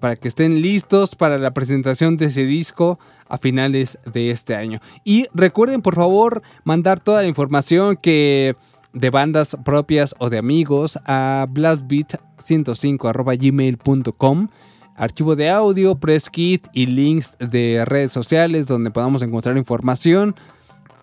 para que estén listos para la presentación de ese disco a finales de este año. Y recuerden, por favor, mandar toda la información que de bandas propias o de amigos a blastbeat105@gmail.com. Archivo de audio, press kit y links de redes sociales donde podamos encontrar información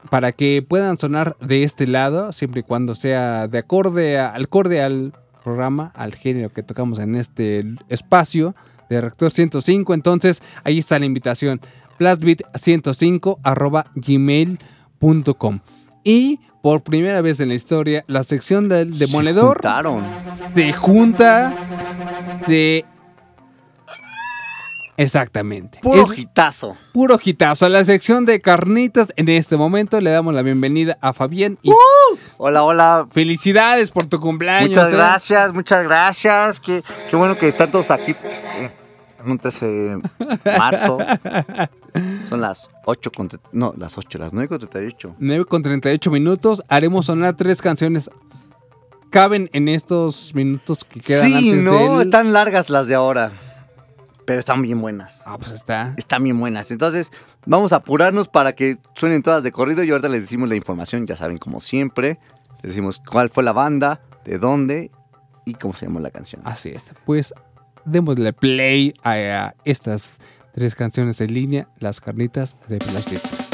para que puedan sonar de este lado, siempre y cuando sea de acorde, a- acorde al programa, al género que tocamos en este espacio de Rector 105. Entonces, ahí está la invitación. blastbeat105 arroba gmail.com. Y por primera vez en la historia, la sección del demoledor juntaron. se junta de... Exactamente. Puro hitazo. Puro hitazo. A la sección de carnitas, en este momento le damos la bienvenida a Fabián. Y Hola, hola. Felicidades por tu cumpleaños. Muchas ¿eh? gracias, muchas gracias. Qué, qué bueno que están todos aquí. eh, En un 13 de marzo. Son las 8 con... No, las 8, las 9 con 38. 9 con 38 minutos. Haremos sonar tres canciones. Caben en estos minutos que quedan Sí, antes no, del- están largas las de ahora. Pero están bien buenas. Ah, pues está. Están bien buenas. Entonces, vamos a apurarnos para que suenen todas de corrido y ahorita les decimos la información, ya saben, como siempre. Les decimos cuál fue la banda, de dónde y cómo se llama la canción. Así es. Pues démosle play a, estas tres canciones en línea, Las Carnitas de Flash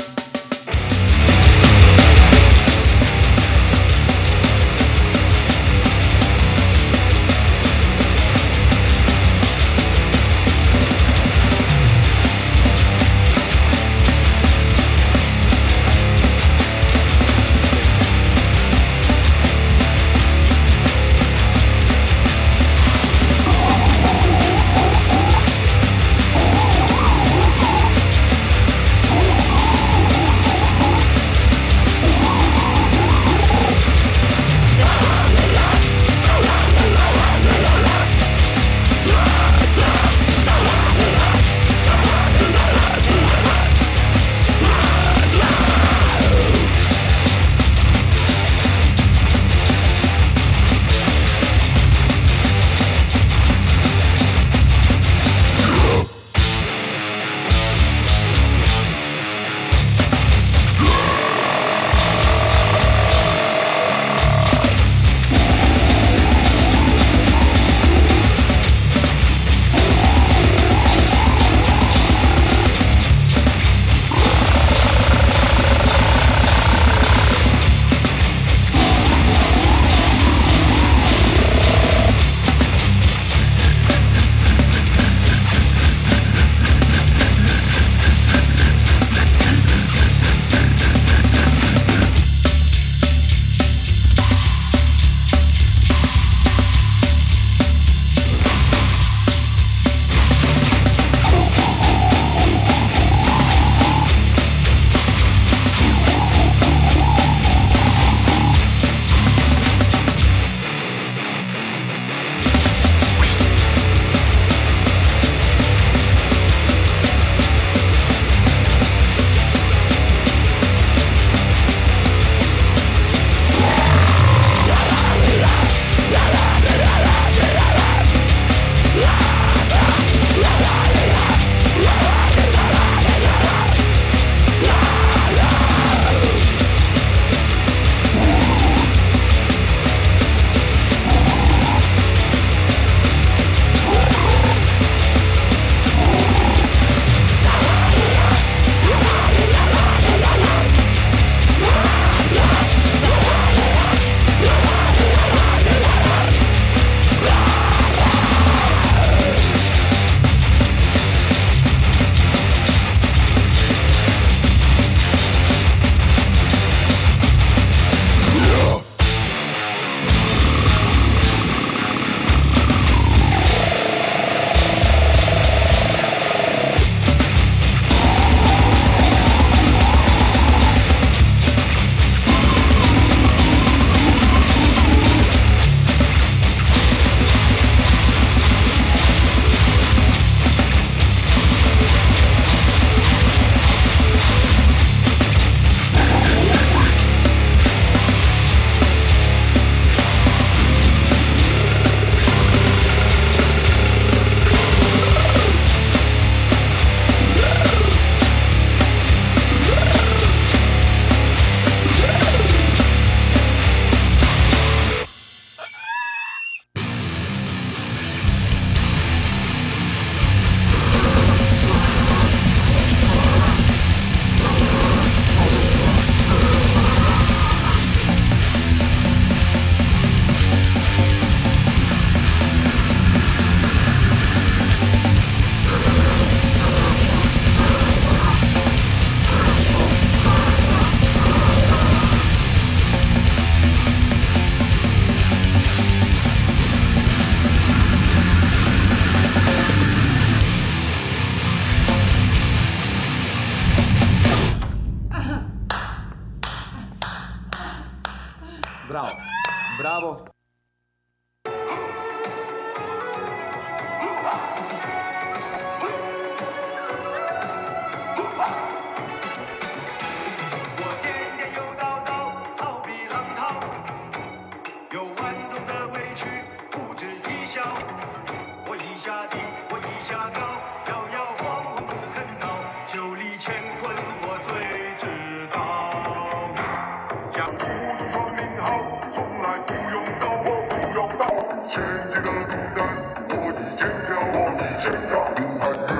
天一个动荡，我已经飘，我已经飘。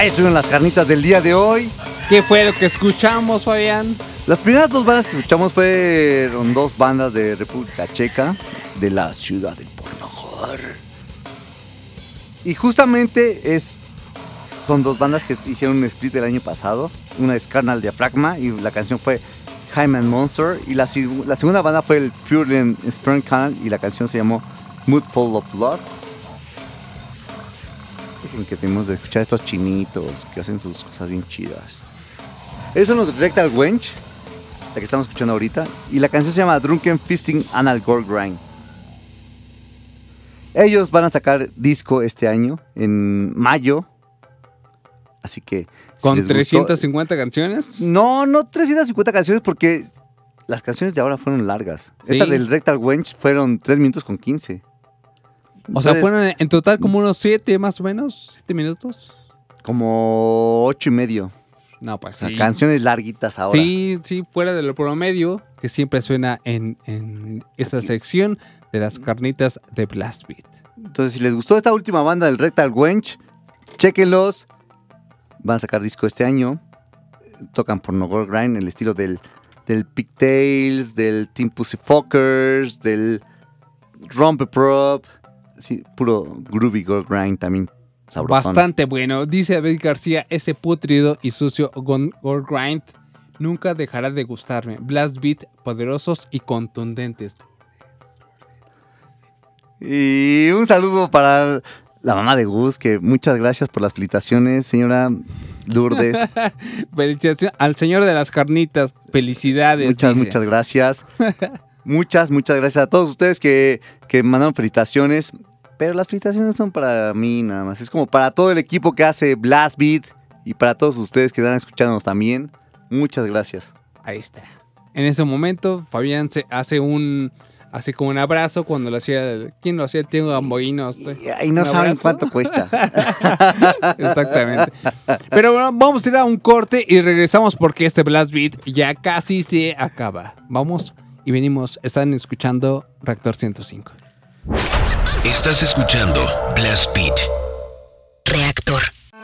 Ahí estuvieron las carnitas del día de hoy. ¿Qué fue lo que escuchamos, Fabián? Las primeras dos bandas que escuchamos fueron dos bandas de República Checa, de la ciudad del Pornogor. Y justamente es, son dos bandas que hicieron un split el año pasado. Una es Carnal Diafragma y la canción fue Jaime and Monster. Y la, seg- la segunda banda fue el Pure Sperm Canal y la canción se llamó Mood Full of Blood. Dejen que tenemos de escuchar a estos chinitos que hacen sus cosas bien chidas. Esos son los Rectal Wench, la que estamos escuchando ahorita. Y la canción se llama Drunken Fisting Anal Gore Grind. Ellos van a sacar disco este año, en mayo. Así que. si ¿Con les gustó- 350 canciones? No, no 350 canciones porque las canciones de ahora fueron largas. Sí. Esta del Rectal Wench fueron 3 minutos con 15. O sea, fueron en total como unos 7 más o menos, 7 minutos. Como 8 y medio. No, pues sí. canciones larguitas ahora. Sí, sí, fuera de lo promedio, que siempre suena en, en esta sección de las carnitas de Blast Beat. Entonces, si les gustó esta última banda del Rectal Wench, chéquenlos. Van a sacar disco este año. Tocan por Nogor Grind, el estilo del, del Pigtails, del Team Pussyfuckers, del Rompeprop. Sí, puro groovy gore grind también. Sabrosón. Bastante bueno. Dice Abel García, ese putrido y sucio gore grind nunca dejará de gustarme. Blast Beat poderosos y contundentes. Y un saludo para la mamá de Gus, que muchas gracias por las felicitaciones, señora Lourdes. Felicitaciones al señor de las carnitas. Felicidades. Muchas, dice. muchas gracias. muchas, muchas gracias a todos ustedes que, que mandaron felicitaciones. Pero las felicitaciones son para mí nada más. Es como para todo el equipo que hace Blast Beat y para todos ustedes que están escuchándonos también. Muchas gracias. Ahí está. En ese momento, Fabián se hace un. Hace como un abrazo cuando lo hacía. el- ¿Quién lo hacía? Tengo gamboínos. Y no saben cuánto cuesta. Exactamente. Pero bueno, vamos a ir a un corte y regresamos porque este Blast Beat ya casi se acaba. Vamos y venimos. Están escuchando Reactor 105. Estás escuchando Blast Beat. Reactor.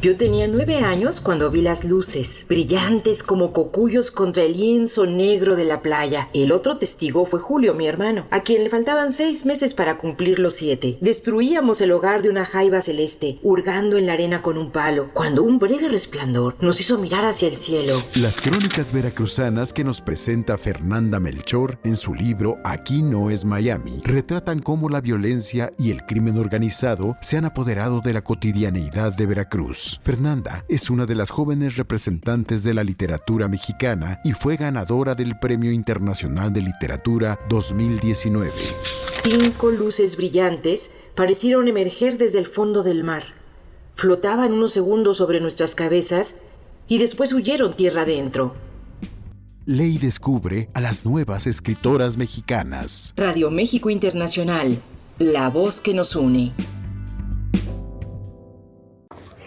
Yo tenía nueve años cuando vi las luces, brillantes como cocuyos contra el lienzo negro de la playa. El otro testigo fue Julio, mi hermano, a quien le faltaban seis meses para cumplir los siete. Destruíamos el hogar de una jaiba celeste, hurgando en la arena con un palo, cuando un breve resplandor nos hizo mirar hacia el cielo. Las crónicas veracruzanas que nos presenta Fernanda Melchor en su libro Aquí no es Miami retratan cómo la violencia y el crimen organizado se han apoderado de la cotidianeidad de Veracruz. Fernanda es una de las jóvenes representantes de la literatura mexicana y fue ganadora del Premio Internacional de Literatura 2019. Cinco luces brillantes parecieron emerger desde el fondo del mar. Flotaban unos segundos sobre nuestras cabezas y después huyeron tierra adentro. Ley descubre a las nuevas escritoras mexicanas. Radio México Internacional, la voz que nos une.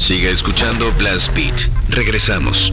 Siga escuchando Blast Beat. Regresamos.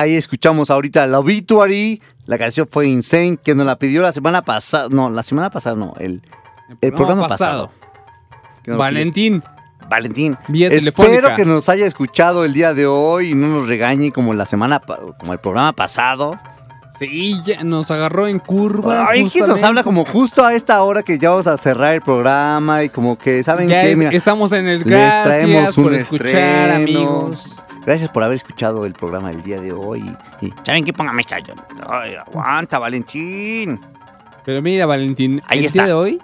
Ahí escuchamos ahorita la Obituary. La canción fue Insane, que nos la pidió la semana pasada. No, la semana pasada no, el, el programa, pasado. Que nos Valentín. Valentín. Vía Espero que nos haya escuchado el día de hoy y no nos regañe como la semana, como el programa pasado. Sí, ya nos agarró en curva. Ay, que nos habla como justo a esta hora que ya vamos a cerrar el programa y como que, ¿saben Ya es- Mira, estamos en el gracias traemos por un escuchar, estreno. amigos. Gracias por haber escuchado el programa del día de hoy. Y, ¿Saben qué? Póngame esta. Ay, aguanta, Valentín. Pero mira, Valentín, Ahí el está. día de hoy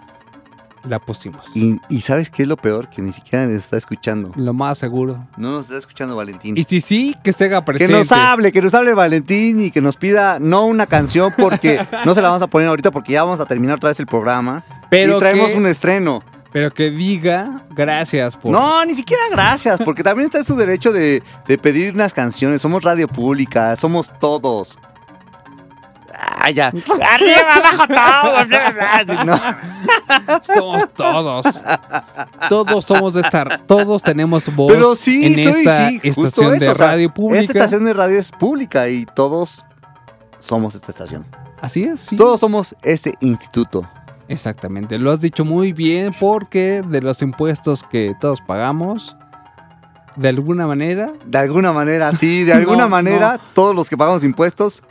la pusimos. Y, y ¿sabes qué es lo peor? Que ni siquiera nos está escuchando. Lo más seguro. No nos está escuchando Valentín. Y si sí, que se haga que nos hable, que nos hable Valentín y que nos pida no una canción porque no se la vamos a poner ahorita porque ya vamos a terminar otra vez el programa. Pero y traemos que- un estreno. Pero que diga gracias por... No, ni siquiera gracias, porque también está en su derecho de, de pedir unas canciones. Somos radio pública, somos todos. Ah, ya. Arriba, abajo, todos. No. Somos todos. Todos somos de esta... Todos tenemos voz Pero sí, en soy, esta sí, estación eso, de o sea, radio pública. Esta estación de radio es pública y todos somos esta estación. Así es, sí. Todos somos este instituto. Exactamente, lo has dicho muy bien porque de los impuestos que todos pagamos, de alguna manera, De alguna manera, sí, de alguna No, manera, no. todos los que pagamos impuestos,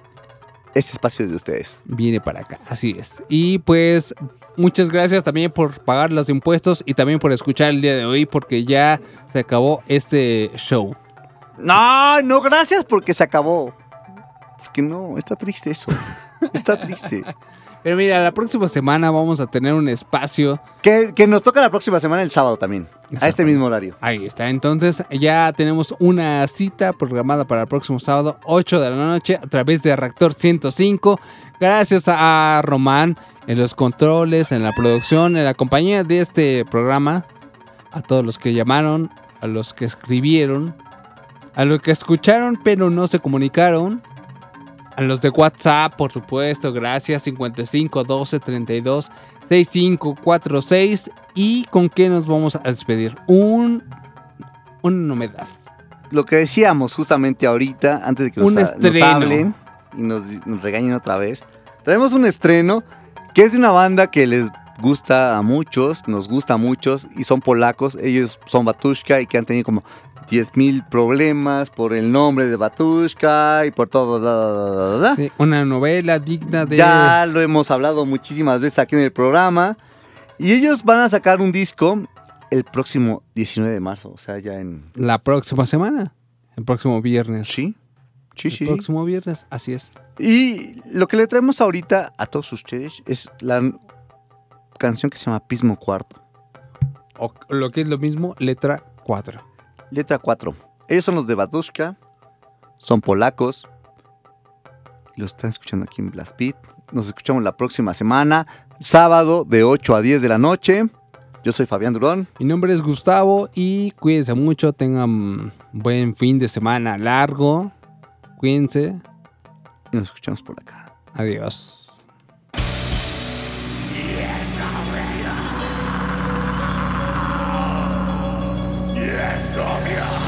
este espacio es de ustedes. viene para acá. Así es. Y pues muchas gracias también por pagar los impuestos y también por escuchar el día de hoy porque ya se acabó este show. No, no, gracias porque se acabó. Porque no, está triste eso. Está triste. Pero mira, la próxima semana vamos a tener un espacio. Que, que nos toca la próxima semana el sábado también. A este mismo horario. Ahí está. Entonces ya tenemos una cita programada para el próximo sábado, 8 de la noche, a través de Reactor 105. Gracias a Román en los controles, en la producción, en la compañía de este programa. A todos los que llamaron, a los que escribieron, a los que escucharon pero no se comunicaron. A los de WhatsApp, por supuesto, gracias. 55 12 32 65 46. ¿Y con qué nos vamos a despedir? Un, una novedad. Lo que decíamos justamente ahorita, antes de que nos, hablen y nos, nos regañen otra vez, traemos un estreno que es de una banda que les gusta a muchos, nos gusta a muchos y son polacos. Ellos son Batushka y que han tenido como 10.000 problemas por el nombre de Batushka y por todo. Sí, una novela digna de. Ya lo hemos hablado muchísimas veces aquí en el programa. Y ellos van a sacar un disco el próximo 19 de marzo, o sea, ya en... La próxima semana. El próximo viernes. Sí. Sí, El sí. próximo viernes, así es. Y lo que le traemos ahorita a todos ustedes es la canción que se llama Pismo Cuarto. O lo que es lo mismo, letra 4. Letra 4. Ellos son los de Batushka, son polacos. Los están escuchando aquí en Blast Beat. Nos escuchamos la próxima semana, sábado de 8 a 10 de la noche. Yo soy Fabián Durón. Mi nombre es Gustavo y cuídense mucho. Tengan buen fin de semana largo. Cuídense. Y nos escuchamos por acá. Adiós. from here.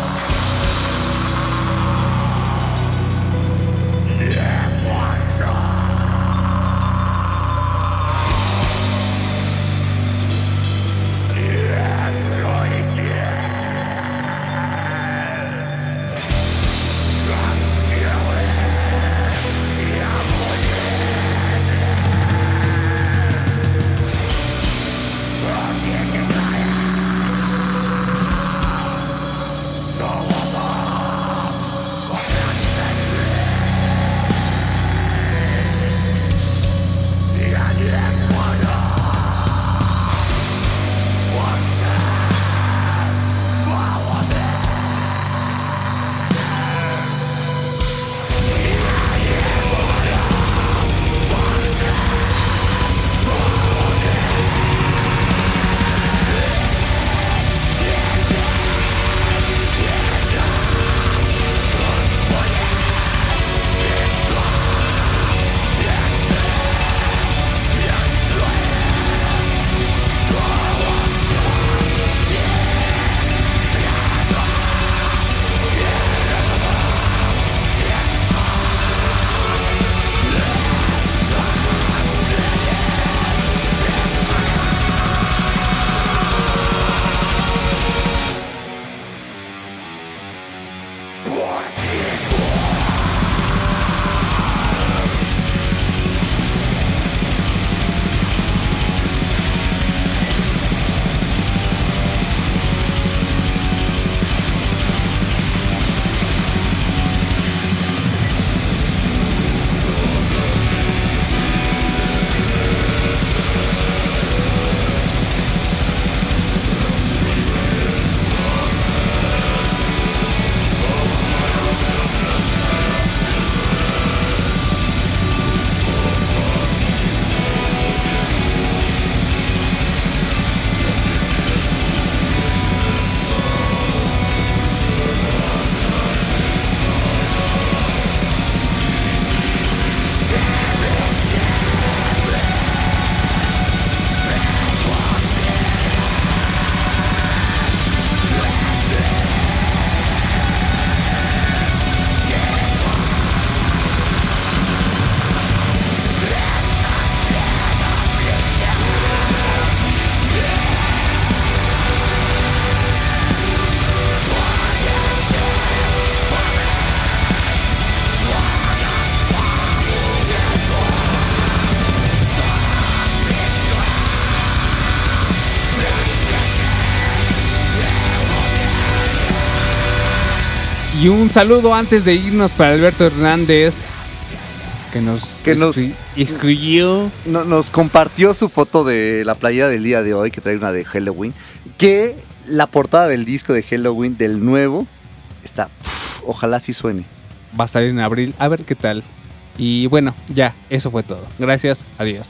Y un saludo antes de irnos para Alberto Hernández, que nos, Que nos- escri- escribió. No- nos compartió su foto de la playera del día de hoy, que trae una de Halloween. Que la portada del disco de Halloween, del nuevo, está. ojalá sí suene. Va a salir en abril, a ver qué tal. Y bueno, ya, eso fue todo. Gracias, adiós.